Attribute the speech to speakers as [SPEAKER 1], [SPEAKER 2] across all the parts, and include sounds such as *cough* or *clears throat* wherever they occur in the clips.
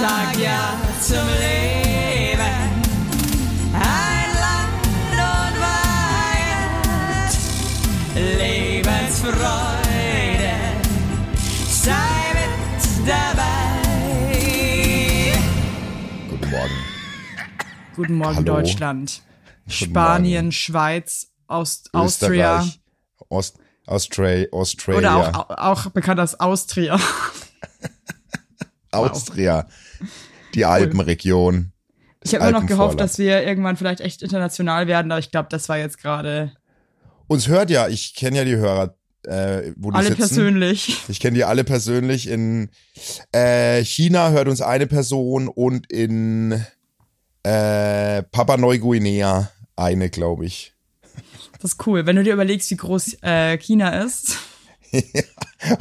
[SPEAKER 1] sag ja zum Leben. Ein Land und Wahrheit, Lebensfreude, sei mit dabei.
[SPEAKER 2] Guten Morgen.
[SPEAKER 3] Guten Morgen,
[SPEAKER 2] Hallo.
[SPEAKER 3] Deutschland.
[SPEAKER 2] Guten
[SPEAKER 3] Spanien,
[SPEAKER 2] Morgen.
[SPEAKER 3] Schweiz, Aust Austria.
[SPEAKER 2] Ost, Austra Australia,
[SPEAKER 3] Oder auch, auch bekannt als Austria. *laughs*
[SPEAKER 2] Austria, die Alpenregion.
[SPEAKER 3] Ich habe immer noch gehofft, dass wir irgendwann vielleicht echt international werden, aber ich glaube, das war jetzt gerade
[SPEAKER 2] Uns hört ja, ich kenne ja die Hörer, äh, wo die
[SPEAKER 3] alle
[SPEAKER 2] sitzen.
[SPEAKER 3] persönlich.
[SPEAKER 2] Ich kenne die alle persönlich. In äh, China hört uns eine Person und in äh, Papua Neuguinea eine, glaube ich.
[SPEAKER 3] Das ist cool. Wenn du dir überlegst, wie groß äh, China ist,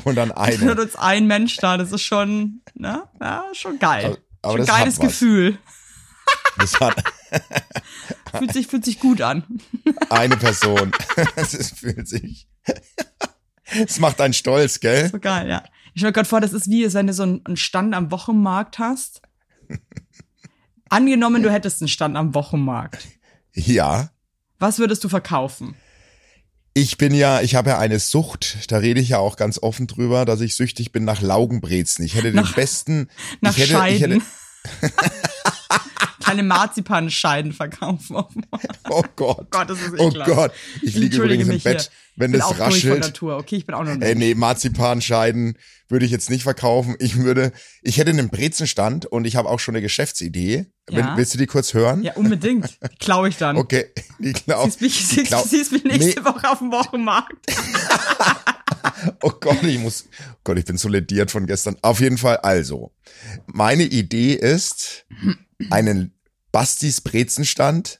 [SPEAKER 2] Und dann
[SPEAKER 3] hört
[SPEAKER 2] eine.
[SPEAKER 3] uns ein Mensch da. Das ist schon, ne? Ja, schon geil.
[SPEAKER 2] Aber
[SPEAKER 3] schon
[SPEAKER 2] das
[SPEAKER 3] geiles. Gefühl.
[SPEAKER 2] Das hat *laughs*
[SPEAKER 3] Fühlt sich, fühlt sich gut an.
[SPEAKER 2] eine Person. *laughs* Es ist- fühlt sich. Es macht einen stolz, gell?
[SPEAKER 3] So geil, ja. Ich stelle mir gerade vor, das ist wie, wenn du so einen einen Stand am Wochenmarkt hast. Angenommen, du hättest einen Stand am Wochenmarkt.
[SPEAKER 2] Ja.
[SPEAKER 3] Was würdest du verkaufen?
[SPEAKER 2] Ich bin ja, ich habe ja eine Sucht, da rede ich ja auch ganz offen drüber, dass ich süchtig bin nach Laugenbrezen. Ich hätte den
[SPEAKER 3] Nach-
[SPEAKER 2] besten. *laughs*
[SPEAKER 3] Nach
[SPEAKER 2] ich hätte,
[SPEAKER 3] Scheiden.
[SPEAKER 2] Ich hätte, *laughs*
[SPEAKER 3] Kleine Marzipanscheiden verkaufen. Oh
[SPEAKER 2] oh Gott.
[SPEAKER 3] Gott, das ist
[SPEAKER 2] Oh
[SPEAKER 3] ekelhaft.
[SPEAKER 2] Gott. Ich liege übrigens im Bett,
[SPEAKER 3] hier.
[SPEAKER 2] wenn
[SPEAKER 3] bin
[SPEAKER 2] das
[SPEAKER 3] auch durch von
[SPEAKER 2] raschelt.
[SPEAKER 3] Natur. Okay, ich bin auch noch
[SPEAKER 2] Ey, nee, Marzipanscheiden würde ich jetzt nicht verkaufen. Ich würde, ich hätte einen Brezenstand und ich habe auch schon eine Geschäftsidee.
[SPEAKER 3] Ja.
[SPEAKER 2] willst du die kurz hören?
[SPEAKER 3] Ja, unbedingt. Klaue ich dann.
[SPEAKER 2] Okay, die glaub,
[SPEAKER 3] Siehst mich,
[SPEAKER 2] die
[SPEAKER 3] siehst mich nächste
[SPEAKER 2] Nee.
[SPEAKER 3] Woche auf dem Wochenmarkt. *laughs*
[SPEAKER 2] Oh Gott, ich muss, oh Gott, ich bin so lediert von gestern. Auf jeden Fall, also, meine Idee ist, einen Bastis Brezenstand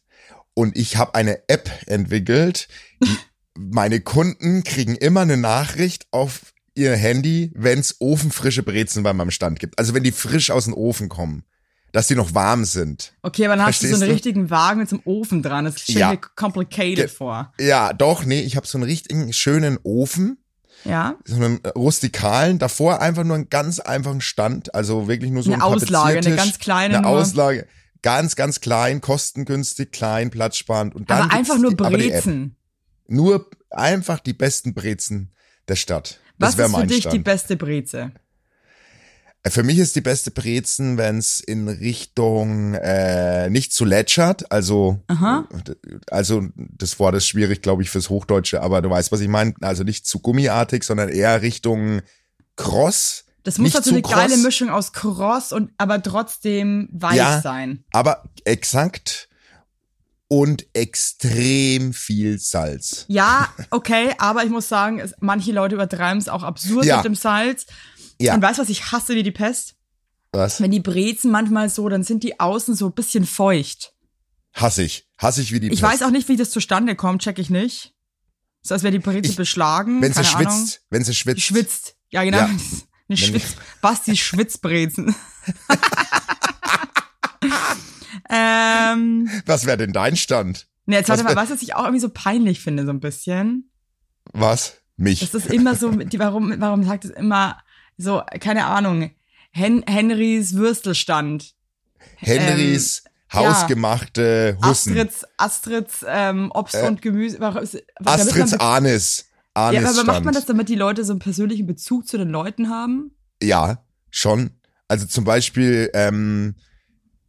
[SPEAKER 2] und ich habe eine App entwickelt. *laughs* Meine Kunden kriegen immer eine Nachricht auf ihr Handy, wenn's ofenfrische Brezen bei meinem Stand gibt. Also wenn die frisch aus dem Ofen kommen, dass die noch warm sind.
[SPEAKER 3] Okay, aber dann hast du so
[SPEAKER 2] Verstehst
[SPEAKER 3] einen
[SPEAKER 2] du?
[SPEAKER 3] richtigen Wagen mit so einem Ofen dran. Das stelle
[SPEAKER 2] Ja.
[SPEAKER 3] mir complicated
[SPEAKER 2] Ge-
[SPEAKER 3] vor.
[SPEAKER 2] Ja, doch, nee, ich habe so einen richtigen schönen Ofen.
[SPEAKER 3] Ja?
[SPEAKER 2] so einen rustikalen, davor einfach nur einen ganz einfachen Stand, also wirklich nur so
[SPEAKER 3] Eine
[SPEAKER 2] ein
[SPEAKER 3] Auslage, eine ganz kleine
[SPEAKER 2] eine
[SPEAKER 3] nur.
[SPEAKER 2] Auslage, ganz, ganz klein, kostengünstig, klein, platzsparend und dann
[SPEAKER 3] Aber einfach nur
[SPEAKER 2] die, die.
[SPEAKER 3] Brezen.
[SPEAKER 2] Nur einfach die besten Brezen der Stadt. Das
[SPEAKER 3] Was ist für dich die
[SPEAKER 2] Stand.
[SPEAKER 3] beste Breze?
[SPEAKER 2] Äh, Für mich ist die beste Brezen, wenn es in Richtung äh, nicht zu lätschert, also
[SPEAKER 3] Aha.
[SPEAKER 2] also das Wort ist schwierig, glaube ich, fürs Hochdeutsche, aber du weißt, was ich meine. Also nicht zu gummiartig, sondern eher Richtung Cross.
[SPEAKER 3] Das muss
[SPEAKER 2] nicht
[SPEAKER 3] halt so
[SPEAKER 2] zu
[SPEAKER 3] eine geile
[SPEAKER 2] kross.
[SPEAKER 3] Mischung aus Cross und aber trotzdem weich
[SPEAKER 2] Ja.
[SPEAKER 3] sein.
[SPEAKER 2] aber exakt und extrem viel Salz.
[SPEAKER 3] Ja, okay, aber ich muss sagen, es, manche Leute übertreiben es auch absurd
[SPEAKER 2] Ja.
[SPEAKER 3] mit dem Salz.
[SPEAKER 2] Ja.
[SPEAKER 3] Und weißt du, was ich hasse wie die Pest?
[SPEAKER 2] Was?
[SPEAKER 3] Wenn die Brezen manchmal so, dann sind die außen so ein bisschen feucht.
[SPEAKER 2] Hasse ich. Hasse ich wie die
[SPEAKER 3] Ich
[SPEAKER 2] Pest.
[SPEAKER 3] weiß auch nicht, wie das zustande kommt, check ich nicht. So als wäre die Breze
[SPEAKER 2] Ich-
[SPEAKER 3] beschlagen.
[SPEAKER 2] Wenn sie schwitzt,
[SPEAKER 3] Ahnung.
[SPEAKER 2] wenn sie schwitzt.
[SPEAKER 3] Die schwitzt. Ja, genau.
[SPEAKER 2] Ja. *laughs*
[SPEAKER 3] Eine Schwitz, Basti Schwitzbrezen. *laughs* ähm,
[SPEAKER 2] Was wäre denn dein Stand?
[SPEAKER 3] ne, jetzt warte
[SPEAKER 2] Was
[SPEAKER 3] mal, was, was ich auch irgendwie so peinlich finde, so ein bisschen.
[SPEAKER 2] Was? Mich.
[SPEAKER 3] Das ist immer so, die, warum, warum sagt es immer so, keine Ahnung, Hen Henrys Würstelstand.
[SPEAKER 2] Henrys
[SPEAKER 3] ähm, ja.
[SPEAKER 2] hausgemachte Hussen.
[SPEAKER 3] Astrids, Astrids ähm, Obst
[SPEAKER 2] Äh,
[SPEAKER 3] und Gemüse. warum
[SPEAKER 2] Astrids
[SPEAKER 3] man-
[SPEAKER 2] Anis.
[SPEAKER 3] Ja, aber macht man
[SPEAKER 2] Stand.
[SPEAKER 3] das, damit die Leute so einen persönlichen Bezug zu den Leuten haben?
[SPEAKER 2] Ja, schon. Also zum Beispiel, ähm,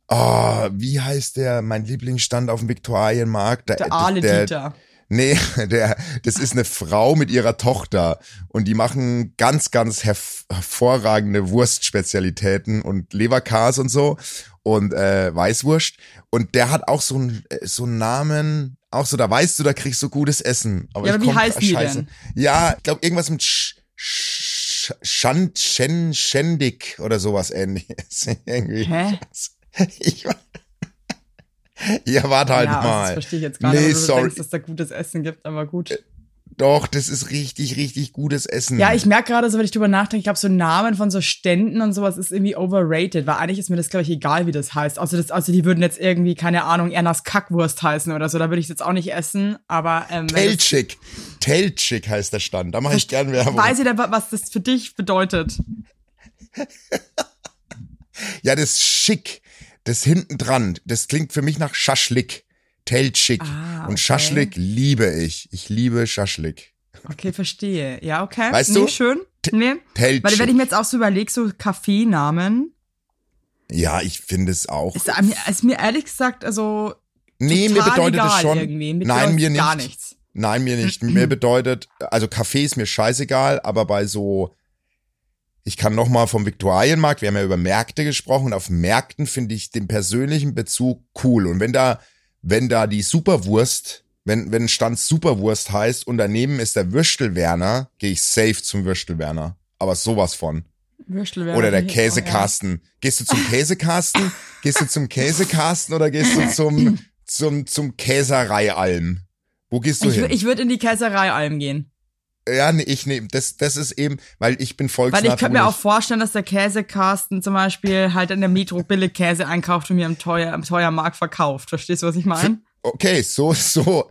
[SPEAKER 2] oh, wie heißt der, mein Lieblingsstand auf dem Viktualienmarkt?
[SPEAKER 3] Der Aale Dieter.
[SPEAKER 2] Nee, *laughs* der, das ist eine Frau mit ihrer Tochter und die machen ganz, ganz herv hervorragende Wurstspezialitäten und Leberkas und so und äh, Weißwurst. Und der hat auch so einen so einen Namen, auch so, da weißt du, da kriegst du gutes Essen. Aber
[SPEAKER 3] Ja, aber wie
[SPEAKER 2] komm-
[SPEAKER 3] heißen die
[SPEAKER 2] Scheiße.
[SPEAKER 3] denn?
[SPEAKER 2] Ja, ich glaube irgendwas mit Sch, Sch, Schand, Schen, Schendig oder sowas ähnliches. *laughs* Irgendwie.
[SPEAKER 3] Hä?
[SPEAKER 2] Ich, *laughs* ja, warte halt
[SPEAKER 3] ja,
[SPEAKER 2] mal.
[SPEAKER 3] Das verstehe ich jetzt gar nicht,
[SPEAKER 2] Nee, sorry.
[SPEAKER 3] denkst, dass da gutes Essen gibt, aber gut.
[SPEAKER 2] Doch, das ist richtig, richtig gutes Essen.
[SPEAKER 3] Ja, ich merke gerade so, wenn ich drüber nachdenke, ich glaube, so Namen von so Ständen und sowas ist irgendwie overrated, weil eigentlich ist mir das, glaube ich, egal, wie das heißt. Also, das, also die würden jetzt irgendwie, keine Ahnung, Ernas Kackwurst heißen oder so, da würde ich jetzt auch nicht essen, aber ähm,
[SPEAKER 2] Telchik. Telchik heißt der Stand. Da mache ich gern Werbung.
[SPEAKER 3] weiß jeder, wa- was das für dich bedeutet. *laughs*
[SPEAKER 2] Ja, das schick, das hinten dran, das klingt für mich nach Schaschlik. Teltschik.
[SPEAKER 3] Ah, okay.
[SPEAKER 2] Und Schaschlik liebe ich. Ich liebe Schaschlik.
[SPEAKER 3] Okay, verstehe. Ja, okay.
[SPEAKER 2] Weißt
[SPEAKER 3] nee,
[SPEAKER 2] du?
[SPEAKER 3] schön. Nee.
[SPEAKER 2] Teltschik.
[SPEAKER 3] Weil wenn ich mir jetzt auch so überlege, so Kaffeenamen,
[SPEAKER 2] ja, ich finde es auch.
[SPEAKER 3] ist, mir- ist mir ehrlich gesagt, also
[SPEAKER 2] Nee, mir bedeutet es schon.
[SPEAKER 3] irgendwie. Mir
[SPEAKER 2] Nein, mir nicht.
[SPEAKER 3] Gar nichts.
[SPEAKER 2] Nein, mir nicht. Mir *clears throat* bedeutet, also Kaffee ist mir scheißegal, aber bei so, ich kann noch mal vom Viktualienmarkt, wir haben ja über Märkte gesprochen, und auf Märkten finde ich den persönlichen Bezug cool. Und wenn da, wenn da die Superwurst, wenn, wenn Stand Superwurst heißt und daneben ist der Würstelwerner, gehe ich safe zum Würstelwerner. Aber sowas von.
[SPEAKER 3] Würstel wäre
[SPEAKER 2] Oder der
[SPEAKER 3] oh, ja.
[SPEAKER 2] Käsekasten. Gehst du zum *laughs* Käsekasten? Gehst du zum Käsekasten oder gehst du zum, *laughs* zum, zum Käsereialm? Wo gehst du
[SPEAKER 3] Ich,
[SPEAKER 2] hin?
[SPEAKER 3] ich würde in die Käserei Alm gehen.
[SPEAKER 2] Ja, nee, ich nehme, das, das ist eben, weil ich bin
[SPEAKER 3] Weil ich könnte mir auch vorstellen, dass der Käsekasten zum Beispiel halt in der Metro billig Käse einkauft und mir am teuer, am teuer Markt verkauft. Verstehst du, was ich meine?
[SPEAKER 2] Okay, so, so,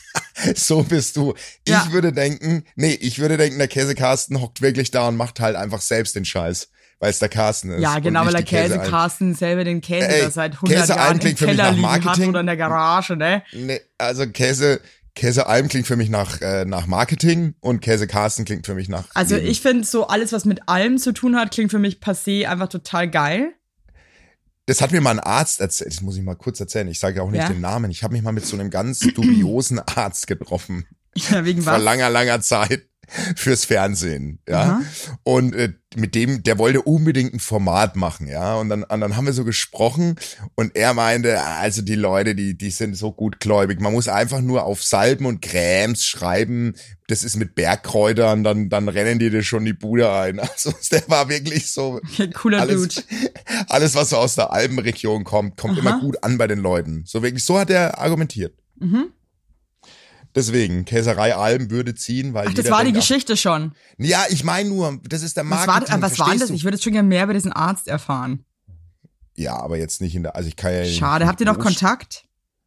[SPEAKER 2] *laughs* so bist du. Ich
[SPEAKER 3] Ja.
[SPEAKER 2] würde denken, nee, ich würde denken, der Käsekasten hockt wirklich da und macht halt einfach selbst den Scheiß, weil es der Carsten ist.
[SPEAKER 3] Ja, genau, weil der
[SPEAKER 2] Käsealm.
[SPEAKER 3] Käsekasten selber den Käse
[SPEAKER 2] Ey,
[SPEAKER 3] da seit 100
[SPEAKER 2] Käsealm
[SPEAKER 3] Jahren im Keller liegen hat oder in der Garage, ne?
[SPEAKER 2] Nee, also Käse, Käsealm klingt für mich nach, äh, nach Marketing und Käsekasten klingt für mich nach.
[SPEAKER 3] Also
[SPEAKER 2] Leben.
[SPEAKER 3] ich finde so alles, was mit Alm zu tun hat, klingt für mich passé einfach total geil.
[SPEAKER 2] Das hat mir mal ein Arzt erzählt, das muss ich mal kurz erzählen, ich sage ja auch nicht
[SPEAKER 3] Ja.
[SPEAKER 2] den Namen. Ich habe mich mal mit so einem ganz dubiosen Arzt getroffen. *laughs*
[SPEAKER 3] Ja, wegen
[SPEAKER 2] vor
[SPEAKER 3] was?
[SPEAKER 2] langer, langer Zeit *laughs* fürs Fernsehen, ja.
[SPEAKER 3] Aha.
[SPEAKER 2] Und äh, mit dem, der wollte unbedingt ein Format machen, ja. Und dann, und dann haben wir so gesprochen und er meinte, also die Leute, die, die sind so gutgläubig. Man muss einfach nur auf Salben und Cremes schreiben, das ist mit Bergkräutern, dann, dann rennen die dir schon die Bude ein. *laughs* Also der war wirklich so,
[SPEAKER 3] Cooler
[SPEAKER 2] alles,
[SPEAKER 3] Dude. *laughs*
[SPEAKER 2] alles, was so aus der Alpenregion kommt, kommt
[SPEAKER 3] Aha.
[SPEAKER 2] immer gut an bei den Leuten. So wirklich, so hat er argumentiert.
[SPEAKER 3] Mhm.
[SPEAKER 2] Deswegen, Käserei Alben würde ziehen, weil
[SPEAKER 3] Ach, das war die
[SPEAKER 2] denkt, ach,
[SPEAKER 3] Geschichte schon.
[SPEAKER 2] Ja, ich meine nur, das ist der
[SPEAKER 3] Was war, was war das?
[SPEAKER 2] verstehst
[SPEAKER 3] Ich würde jetzt schon gerne mehr über diesen Arzt erfahren.
[SPEAKER 2] du? Ja, aber jetzt nicht in der, also ich kann ja.
[SPEAKER 3] Schade. Habt ihr noch Kontakt?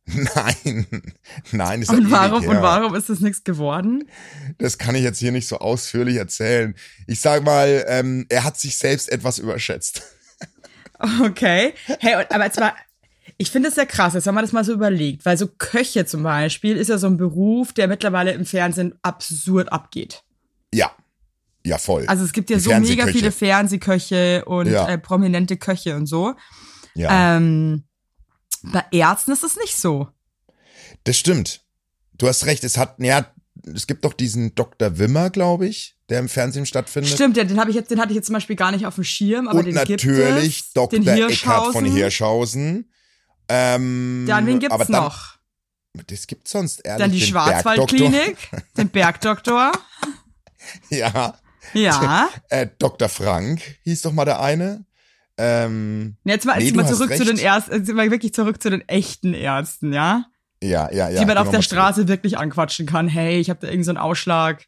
[SPEAKER 3] *laughs*
[SPEAKER 2] Nein, nein, ist
[SPEAKER 3] Und
[SPEAKER 2] ewig
[SPEAKER 3] warum, und warum ist das nichts geworden?
[SPEAKER 2] Das kann ich jetzt hier nicht so ausführlich erzählen. Ich sag mal, ähm, er hat sich selbst etwas überschätzt. *laughs*
[SPEAKER 3] Okay. Hey, und, aber jetzt mal, ich finde es sehr krass, jetzt wenn man das mal so überlegt, weil so Köche zum Beispiel ist ja so ein Beruf, der mittlerweile im Fernsehen absurd abgeht.
[SPEAKER 2] Ja, ja voll.
[SPEAKER 3] Also es gibt ja
[SPEAKER 2] Die
[SPEAKER 3] so mega viele Fernsehköche und
[SPEAKER 2] Ja.
[SPEAKER 3] äh, prominente Köche und so.
[SPEAKER 2] ja,
[SPEAKER 3] Ähm, bei Ärzten ist es nicht so.
[SPEAKER 2] das stimmt. Du hast recht. Es hat, ja, es gibt doch diesen Dr. Wimmer, glaube ich, der im Fernsehen stattfindet.
[SPEAKER 3] Stimmt, ja, den habe ich jetzt, den hatte ich jetzt zum Beispiel gar nicht auf dem Schirm, aber
[SPEAKER 2] Und
[SPEAKER 3] den
[SPEAKER 2] natürlich
[SPEAKER 3] gibt es.
[SPEAKER 2] Dr.
[SPEAKER 3] Den
[SPEAKER 2] Eckhard von
[SPEAKER 3] Hirschhausen.
[SPEAKER 2] Ähm,
[SPEAKER 3] Dann wen gibt's
[SPEAKER 2] dann,
[SPEAKER 3] noch?
[SPEAKER 2] Das gibt's sonst ehrlich.
[SPEAKER 3] Dann die Schwarzwaldklinik, den Bergdoktor. *laughs*
[SPEAKER 2] Ja.
[SPEAKER 3] Ja. *laughs*
[SPEAKER 2] Äh, Dr. Frank hieß doch mal der eine. Ähm,
[SPEAKER 3] Jetzt mal,
[SPEAKER 2] Nee,
[SPEAKER 3] jetzt mal zurück zu den. Ärzten, jetzt mal wirklich zurück zu den echten Ärzten, ja?
[SPEAKER 2] ja, ja, ja.
[SPEAKER 3] die man auf der Straße wirklich anquatschen kann. Hey, ich habe da irgendeinen so einen Ausschlag.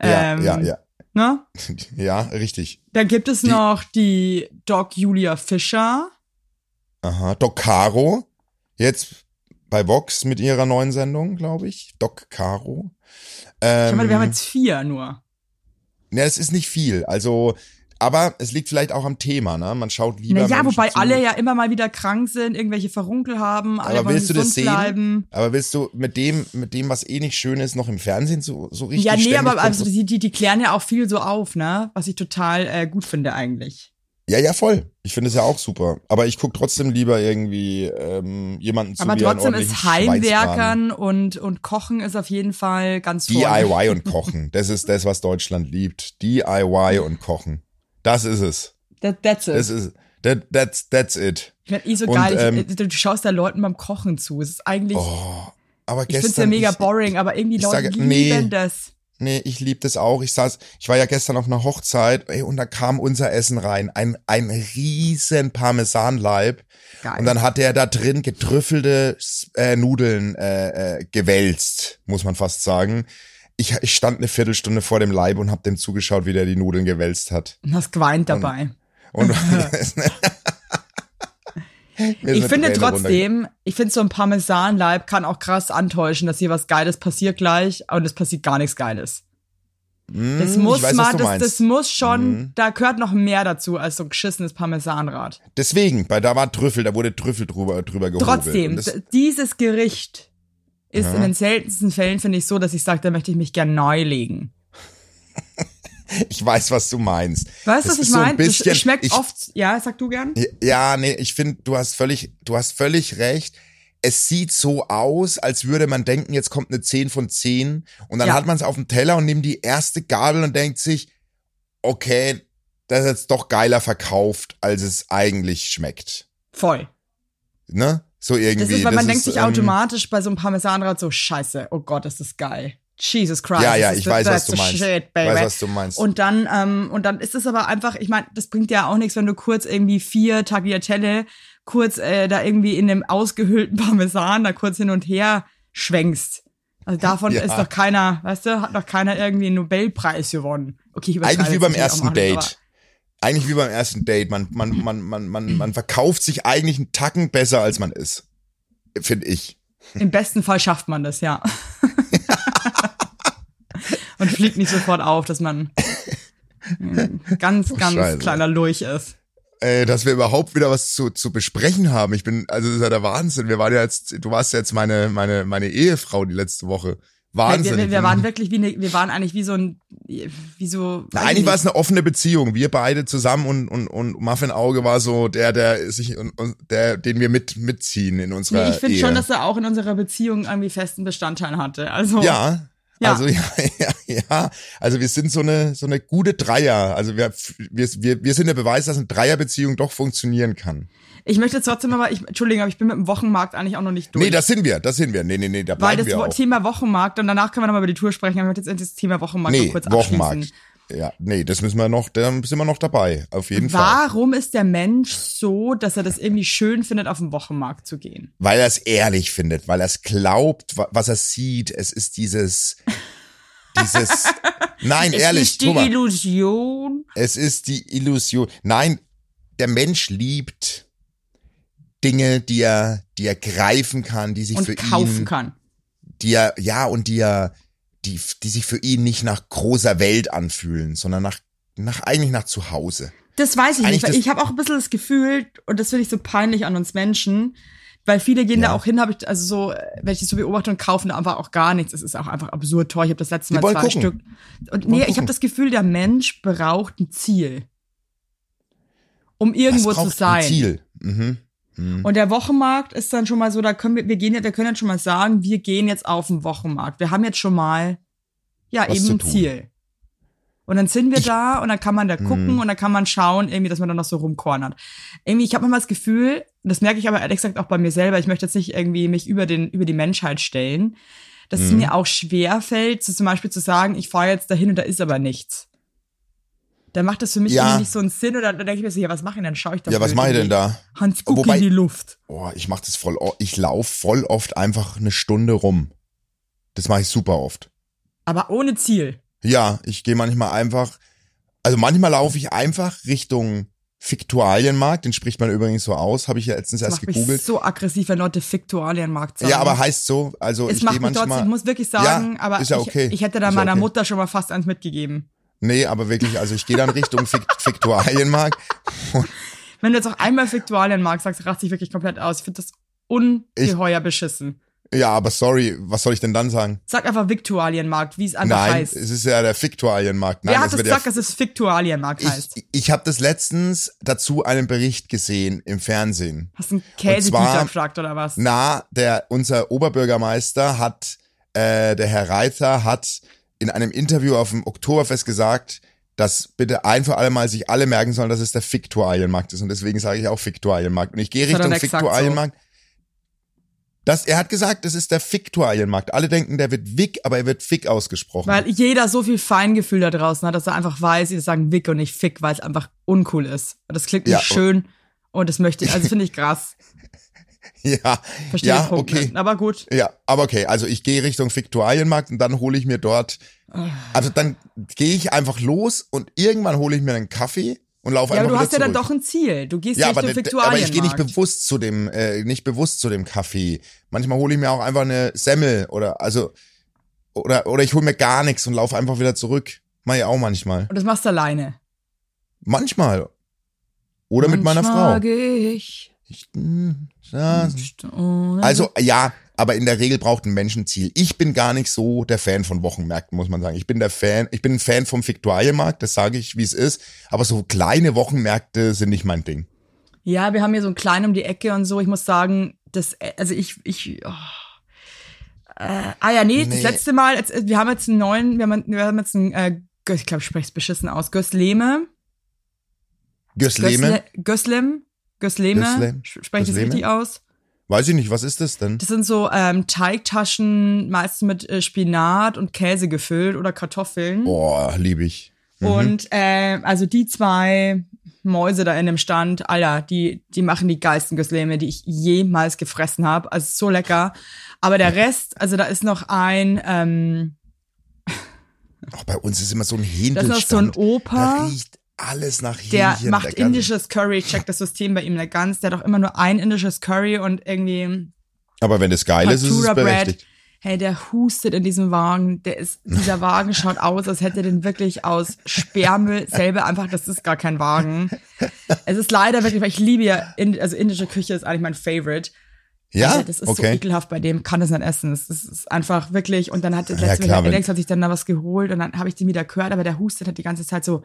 [SPEAKER 2] zurück. Ja,
[SPEAKER 3] Ähm,
[SPEAKER 2] ja, ja.
[SPEAKER 3] Ne? *laughs*
[SPEAKER 2] Ja, richtig.
[SPEAKER 3] Dann gibt es
[SPEAKER 2] Die-
[SPEAKER 3] noch die Doc Julia Fischer.
[SPEAKER 2] Aha. Doc Caro. Jetzt bei Vox mit ihrer neuen Sendung, glaube ich. Doc Caro. Ähm,
[SPEAKER 3] Ich meine, wir haben jetzt vier nur.
[SPEAKER 2] ja, es ist nicht viel. Also, aber es liegt vielleicht auch am Thema, ne? Man schaut lieber.
[SPEAKER 3] Naja,
[SPEAKER 2] Menschen
[SPEAKER 3] wobei
[SPEAKER 2] zu.
[SPEAKER 3] alle ja immer mal wieder krank sind, irgendwelche Verrunkel haben, alle
[SPEAKER 2] Aber willst du das sehen?
[SPEAKER 3] bleiben.
[SPEAKER 2] Aber willst du mit dem, mit dem, was eh nicht schön ist, noch im Fernsehen so, so richtig
[SPEAKER 3] Ja, nee, aber also die, die, die klären ja auch viel so auf, ne? Was ich total äh, gut finde eigentlich.
[SPEAKER 2] Ja, ja, voll. Ich finde es ja auch super. Aber ich guck trotzdem lieber irgendwie ähm, jemanden zu
[SPEAKER 3] aber trotzdem ist. Heimwerkern und, und Kochen ist auf jeden Fall ganz vorne.
[SPEAKER 2] DIY und *laughs* Kochen. Das ist das, was Deutschland liebt. DIY und Kochen. Das ist es.
[SPEAKER 3] That, that's it.
[SPEAKER 2] Das ist that, that's that's it.
[SPEAKER 3] Ich find eh so
[SPEAKER 2] Und,
[SPEAKER 3] geil. Ich,
[SPEAKER 2] ähm,
[SPEAKER 3] du, du schaust da Leuten beim Kochen zu. Es ist eigentlich,
[SPEAKER 2] Oh, aber
[SPEAKER 3] ich
[SPEAKER 2] gestern
[SPEAKER 3] find's ja mega
[SPEAKER 2] ich,
[SPEAKER 3] boring, aber irgendwie Leute
[SPEAKER 2] sage,
[SPEAKER 3] lieben
[SPEAKER 2] nee.
[SPEAKER 3] das.
[SPEAKER 2] Nee, ich lieb das auch. Ich saß, ich war ja gestern auf einer Hochzeit, ey, und da kam unser Essen rein. Ein, ein riesen Parmesanleib.
[SPEAKER 3] Geil.
[SPEAKER 2] Und dann hat er da drin getrüffelte äh, Nudeln äh, äh, gewälzt, muss man fast sagen. Ich, ich stand eine Viertelstunde vor dem Leib und hab dem zugeschaut, wie der die Nudeln gewälzt hat.
[SPEAKER 3] Und hast geweint dabei.
[SPEAKER 2] Und ist *laughs* *laughs*
[SPEAKER 3] Ich finde
[SPEAKER 2] Träne
[SPEAKER 3] trotzdem, ich finde so ein Parmesanleib kann auch krass antäuschen, dass hier was Geiles passiert gleich und es passiert gar nichts Geiles.
[SPEAKER 2] Hm,
[SPEAKER 3] Das muss
[SPEAKER 2] weiß,
[SPEAKER 3] mal, das, das muss schon,
[SPEAKER 2] Mhm.
[SPEAKER 3] da gehört noch mehr dazu als so ein geschissenes Parmesanrad.
[SPEAKER 2] Deswegen, bei da war Trüffel, da wurde Trüffel drüber, drüber gehobelt.
[SPEAKER 3] Trotzdem, dieses Gericht ist
[SPEAKER 2] Ja.
[SPEAKER 3] in den seltensten Fällen, finde ich, so, dass ich sage, da möchte ich mich gern neu legen. *laughs*
[SPEAKER 2] ich weiß, was du meinst.
[SPEAKER 3] Weißt du,
[SPEAKER 2] Das
[SPEAKER 3] was ich
[SPEAKER 2] ist so
[SPEAKER 3] meine?
[SPEAKER 2] bisschen-
[SPEAKER 3] das schmeckt
[SPEAKER 2] ich-
[SPEAKER 3] oft, ja, sag du gern?
[SPEAKER 2] Ja, nee, ich finde, du hast völlig, du hast völlig recht. Es sieht so aus, als würde man denken, jetzt kommt eine 10 von 10 und dann
[SPEAKER 3] Ja.
[SPEAKER 2] hat man es auf dem Teller und nimmt die erste Gabel und denkt sich, okay, das ist jetzt doch geiler verkauft, als es eigentlich schmeckt.
[SPEAKER 3] Voll.
[SPEAKER 2] Ne? So irgendwie.
[SPEAKER 3] Das ist, weil man denkt
[SPEAKER 2] ist,
[SPEAKER 3] sich
[SPEAKER 2] ähm,
[SPEAKER 3] automatisch bei so einem Parmesanrad so, scheiße, oh Gott, ist das geil. Jesus Christ.
[SPEAKER 2] Ja, ja,
[SPEAKER 3] das
[SPEAKER 2] ich weiß, was du meinst.
[SPEAKER 3] Shit, baby.
[SPEAKER 2] Weiß, was du meinst.
[SPEAKER 3] Und dann, ähm, und dann ist es aber einfach, ich meine, das bringt ja auch nichts, wenn du kurz irgendwie vier Tagliatelle kurz äh, da irgendwie in einem ausgehöhlten *laughs* Parmesan da kurz hin und her schwenkst. Also davon
[SPEAKER 2] Ja.
[SPEAKER 3] ist doch keiner, weißt du, hat doch keiner irgendwie einen Nobelpreis gewonnen. Okay, ich
[SPEAKER 2] Eigentlich wie beim ersten Date. Eigentlich wie beim ersten Date. Man, man, man, man, man, man verkauft sich eigentlich einen Tacken besser, als man ist. Finde ich.
[SPEAKER 3] Im besten Fall schafft man das, ja. *laughs* und fliegt nicht sofort auf, dass man *laughs* ganz, ganz
[SPEAKER 2] Scheiße.
[SPEAKER 3] kleiner Lurch ist.
[SPEAKER 2] äh, dass wir überhaupt wieder was zu, zu besprechen haben. Ich bin, also das ist ja der Wahnsinn. Wir waren ja jetzt, du warst ja jetzt meine, meine, meine Ehefrau die letzte Woche. Wahnsinn.
[SPEAKER 3] Wir, wir, wir
[SPEAKER 2] bin-
[SPEAKER 3] waren wirklich wie eine, wir waren eigentlich wie so ein, wie so.
[SPEAKER 2] Na, eigentlich
[SPEAKER 3] ich
[SPEAKER 2] war es eine offene Beziehung. Wir beide zusammen und, und, und Muffin Auge war so der, der sich, und, der, den wir mit, mitziehen in unserer
[SPEAKER 3] Nee, ich finde schon, dass er auch in unserer Beziehung irgendwie festen Bestandteil hatte. Also
[SPEAKER 2] ja,
[SPEAKER 3] Ja.
[SPEAKER 2] Also *laughs* ja, ja, *laughs* ja. Also wir sind so eine so eine gute Dreier. Also wir wir wir, wir sind der Beweis, dass eine Dreierbeziehung doch funktionieren kann.
[SPEAKER 3] ich möchte trotzdem aber, ich, Entschuldigung, aber ich bin mit dem Wochenmarkt eigentlich auch noch nicht durch.
[SPEAKER 2] Nee, das sind wir, das sind wir. Nee, nee, nee, da
[SPEAKER 3] weil
[SPEAKER 2] bleiben
[SPEAKER 3] das
[SPEAKER 2] wir
[SPEAKER 3] Wo-
[SPEAKER 2] auch.
[SPEAKER 3] Thema Wochenmarkt und danach können wir nochmal über die Tour sprechen, aber ich möchte jetzt das Thema Wochenmarkt
[SPEAKER 2] Nee,
[SPEAKER 3] noch kurz
[SPEAKER 2] Wochenmarkt.
[SPEAKER 3] abschließen.
[SPEAKER 2] Ja, nee, das müssen wir noch, da sind wir noch dabei, auf jeden Fall.
[SPEAKER 3] Warum ist der Mensch so, dass er das irgendwie schön findet, auf den Wochenmarkt zu gehen?
[SPEAKER 2] Weil er es ehrlich findet, weil er es glaubt, wa- was er sieht. Es ist dieses, dieses, *laughs* nein,
[SPEAKER 3] Es
[SPEAKER 2] ehrlich,
[SPEAKER 3] ist die
[SPEAKER 2] mal,
[SPEAKER 3] Illusion.
[SPEAKER 2] es ist die Illusion. Nein, der Mensch liebt Dinge, die er, die er greifen kann, die sich
[SPEAKER 3] und
[SPEAKER 2] für
[SPEAKER 3] kaufen
[SPEAKER 2] ihn,
[SPEAKER 3] kann.
[SPEAKER 2] die er, ja, und die er, die, die sich für ihn nicht nach großer Welt anfühlen, sondern nach, nach, eigentlich nach Zuhause.
[SPEAKER 3] Das weiß ich
[SPEAKER 2] Eigentlich
[SPEAKER 3] nicht, weil ich habe auch ein bisschen das Gefühl, und das finde ich so peinlich an uns Menschen, weil viele gehen
[SPEAKER 2] Ja.
[SPEAKER 3] da auch hin, habe ich, also so, wenn ich das so beobachte und kaufen da einfach auch gar nichts. Es ist auch einfach absurd teuer. Ich habe das letzte Mal zwei
[SPEAKER 2] gucken.
[SPEAKER 3] Stück. Und nee, ich habe das Gefühl, der Mensch braucht ein Ziel. Um irgendwo zu sein.
[SPEAKER 2] Ein Ziel. Mhm. Mhm.
[SPEAKER 3] Und der Wochenmarkt ist dann schon mal so, da können wir, wir gehen ja, wir können jetzt schon mal sagen, wir gehen jetzt auf den Wochenmarkt. Wir haben jetzt schon mal, ja,
[SPEAKER 2] Was
[SPEAKER 3] eben ein. Ziel. Und dann sind wir da und dann kann man da gucken
[SPEAKER 2] Mhm.
[SPEAKER 3] und dann kann man schauen, irgendwie, dass man dann noch so rumkornert. Irgendwie, ich habe manchmal das Gefühl, das merke ich aber ehrlich gesagt auch bei mir selber, ich möchte jetzt nicht irgendwie mich über den, über die Menschheit stellen, dass es
[SPEAKER 2] Mhm.
[SPEAKER 3] mir auch schwer fällt, so zum Beispiel zu sagen, ich fahre jetzt dahin und da ist aber nichts. Da macht das für mich
[SPEAKER 2] Ja.
[SPEAKER 3] irgendwie nicht so einen Sinn oder dann denke ich mir so, ja, was mache ich denn? Dann schaue ich doch
[SPEAKER 2] Ja, was mache ich denn da?
[SPEAKER 3] Hans guck
[SPEAKER 2] Wobei-
[SPEAKER 3] in die Luft.
[SPEAKER 2] Oh, ich mach das voll, ich lauf voll oft einfach eine Stunde rum. Das mache ich super oft.
[SPEAKER 3] Aber ohne Ziel.
[SPEAKER 2] Ja, ich gehe manchmal einfach, also manchmal laufe ich einfach Richtung Fiktualienmarkt, den spricht man übrigens so aus, habe ich ja letztens
[SPEAKER 3] Das
[SPEAKER 2] erst
[SPEAKER 3] macht mich
[SPEAKER 2] gegoogelt.
[SPEAKER 3] so aggressiv, wenn Leute Fiktualienmarkt sagen.
[SPEAKER 2] Ja, aber heißt so, also
[SPEAKER 3] es
[SPEAKER 2] ich
[SPEAKER 3] macht mich trotzdem,
[SPEAKER 2] manchmal,
[SPEAKER 3] ich muss wirklich sagen,
[SPEAKER 2] Ja,
[SPEAKER 3] aber
[SPEAKER 2] ist ja okay.
[SPEAKER 3] ich, ich hätte da meiner
[SPEAKER 2] okay.
[SPEAKER 3] Mutter schon mal fast eins mitgegeben.
[SPEAKER 2] nee, aber wirklich, also ich gehe dann Richtung Fik Fiktualienmarkt. *laughs*
[SPEAKER 3] Wenn du jetzt auch einmal Fiktualienmarkt sagst, rast dich wirklich komplett aus. Ich finde das ungeheuer beschissen.
[SPEAKER 2] Ja, aber sorry, was soll ich denn dann sagen?
[SPEAKER 3] Sag einfach Viktualienmarkt, wie es einfach
[SPEAKER 2] Nein,
[SPEAKER 3] heißt.
[SPEAKER 2] es ist ja der Fiktualienmarkt. Nein,
[SPEAKER 3] Wer hat es gesagt, dass es Fiktualienmarkt heißt?
[SPEAKER 2] Ich, ich habe das letztens dazu einen Bericht gesehen im Fernsehen.
[SPEAKER 3] Hast du einen Käsedieter gefragt oder was?
[SPEAKER 2] Na, der unser Oberbürgermeister hat, äh, der Herr Reiter hat in einem Interview auf dem Oktoberfest gesagt, dass bitte ein für alle Mal sich alle merken sollen, dass es der Fiktualienmarkt ist und deswegen sage ich auch Fiktualienmarkt und ich gehe Richtung
[SPEAKER 3] gesagt,
[SPEAKER 2] Fiktualienmarkt. Das, er hat gesagt, es ist der Fiktualienmarkt. Alle denken, der wird Wick, aber er wird Fick ausgesprochen.
[SPEAKER 3] Weil jeder so viel Feingefühl da draußen hat, dass er einfach weiß, sie sagen Wick und nicht Fick, weil es einfach uncool ist. Und das klingt nicht
[SPEAKER 2] Ja,
[SPEAKER 3] schön und das möchte ich, also finde ich krass. *laughs*
[SPEAKER 2] ja,
[SPEAKER 3] Verstehe
[SPEAKER 2] ja, okay.
[SPEAKER 3] Aber gut.
[SPEAKER 2] Ja, aber okay, also ich gehe Richtung Viktualienmarkt und dann hole ich mir dort, also dann gehe ich einfach los und irgendwann hole ich mir einen Kaffee und laufe
[SPEAKER 3] Ja,
[SPEAKER 2] einfach
[SPEAKER 3] aber du hast ja dann doch ein Ziel. Du gehst
[SPEAKER 2] ja,
[SPEAKER 3] Richtung
[SPEAKER 2] der-
[SPEAKER 3] Viktualienmarkt.
[SPEAKER 2] aber ich gehe nicht bewusst zu dem, äh, nicht bewusst zu dem Kaffee. Manchmal hole ich mir auch einfach eine Semmel oder also oder oder ich hole mir gar nichts und laufe einfach wieder zurück. Mach ich auch manchmal.
[SPEAKER 3] Und das machst du alleine.
[SPEAKER 2] Manchmal. Oder mit meiner
[SPEAKER 3] Manchmal
[SPEAKER 2] Frau.
[SPEAKER 3] ich.
[SPEAKER 2] Ich, hm, Also ja, aber in der Regel braucht ein Mensch ein Ziel. Ich bin gar nicht so der Fan von Wochenmärkten, muss man sagen. Ich bin der Fan, ich bin ein Fan vom Viktualienmarkt, das sage ich, wie es ist. Aber so kleine Wochenmärkte sind nicht mein Ding.
[SPEAKER 3] Ja, wir haben hier so einen kleinen um die Ecke und so. Ich muss sagen, das, also ich, ich, oh. äh, ah ja, nee, das
[SPEAKER 2] Nee.
[SPEAKER 3] letzte Mal, jetzt, wir haben jetzt einen neuen, wir haben, wir haben jetzt einen, äh, ich glaube, ich spreche es beschissen aus, Gösleme.
[SPEAKER 2] Gösleme?
[SPEAKER 3] Gösle- Göslem. Gösleme.
[SPEAKER 2] Göslem.
[SPEAKER 3] Spreche ich das
[SPEAKER 2] Gösleme?
[SPEAKER 3] richtig aus?
[SPEAKER 2] Weiß ich nicht, was ist das denn?
[SPEAKER 3] Das sind so ähm, Teigtaschen, meistens mit äh, Spinat und Käse gefüllt oder Kartoffeln.
[SPEAKER 2] Boah, lieb ich. Mhm.
[SPEAKER 3] Und äh, also die zwei Mäuse da in dem Stand, Alter, die, die machen die geilsten Gösleme, die ich jemals gefressen habe. Also so lecker. Aber der Rest, also da ist noch ein, ähm,
[SPEAKER 2] Auch bei uns ist immer so ein
[SPEAKER 3] da ist
[SPEAKER 2] Hähndelstand.
[SPEAKER 3] noch so ein
[SPEAKER 2] Da
[SPEAKER 3] Opa,
[SPEAKER 2] riecht alles nach Hähnchen.
[SPEAKER 3] der macht
[SPEAKER 2] ganze-
[SPEAKER 3] indisches Curry, checkt das System bei ihm nicht ganz. Der hat auch immer nur ein indisches Curry und irgendwie
[SPEAKER 2] Aber wenn das geil ist, ist es
[SPEAKER 3] Patura Bread.
[SPEAKER 2] berechtigt.
[SPEAKER 3] Hey, der hustet in diesem Wagen. Der ist, dieser Wagen *laughs* schaut aus, als hätte er den wirklich aus Sperrmüll selber einfach, das ist gar kein Wagen. Es ist leider wirklich, weil ich liebe ja, also indische Küche ist eigentlich mein Favorite.
[SPEAKER 2] Ja,
[SPEAKER 3] Alter, das ist so
[SPEAKER 2] okay.
[SPEAKER 3] ekelhaft bei dem, kann das nicht essen. Das ist, einfach wirklich, und dann hat das
[SPEAKER 2] Ja,
[SPEAKER 3] letzte
[SPEAKER 2] klar,
[SPEAKER 3] Mal, Alex hat sich dann da was geholt und dann habe ich den wieder gehört, aber der hustet hat die ganze Zeit so,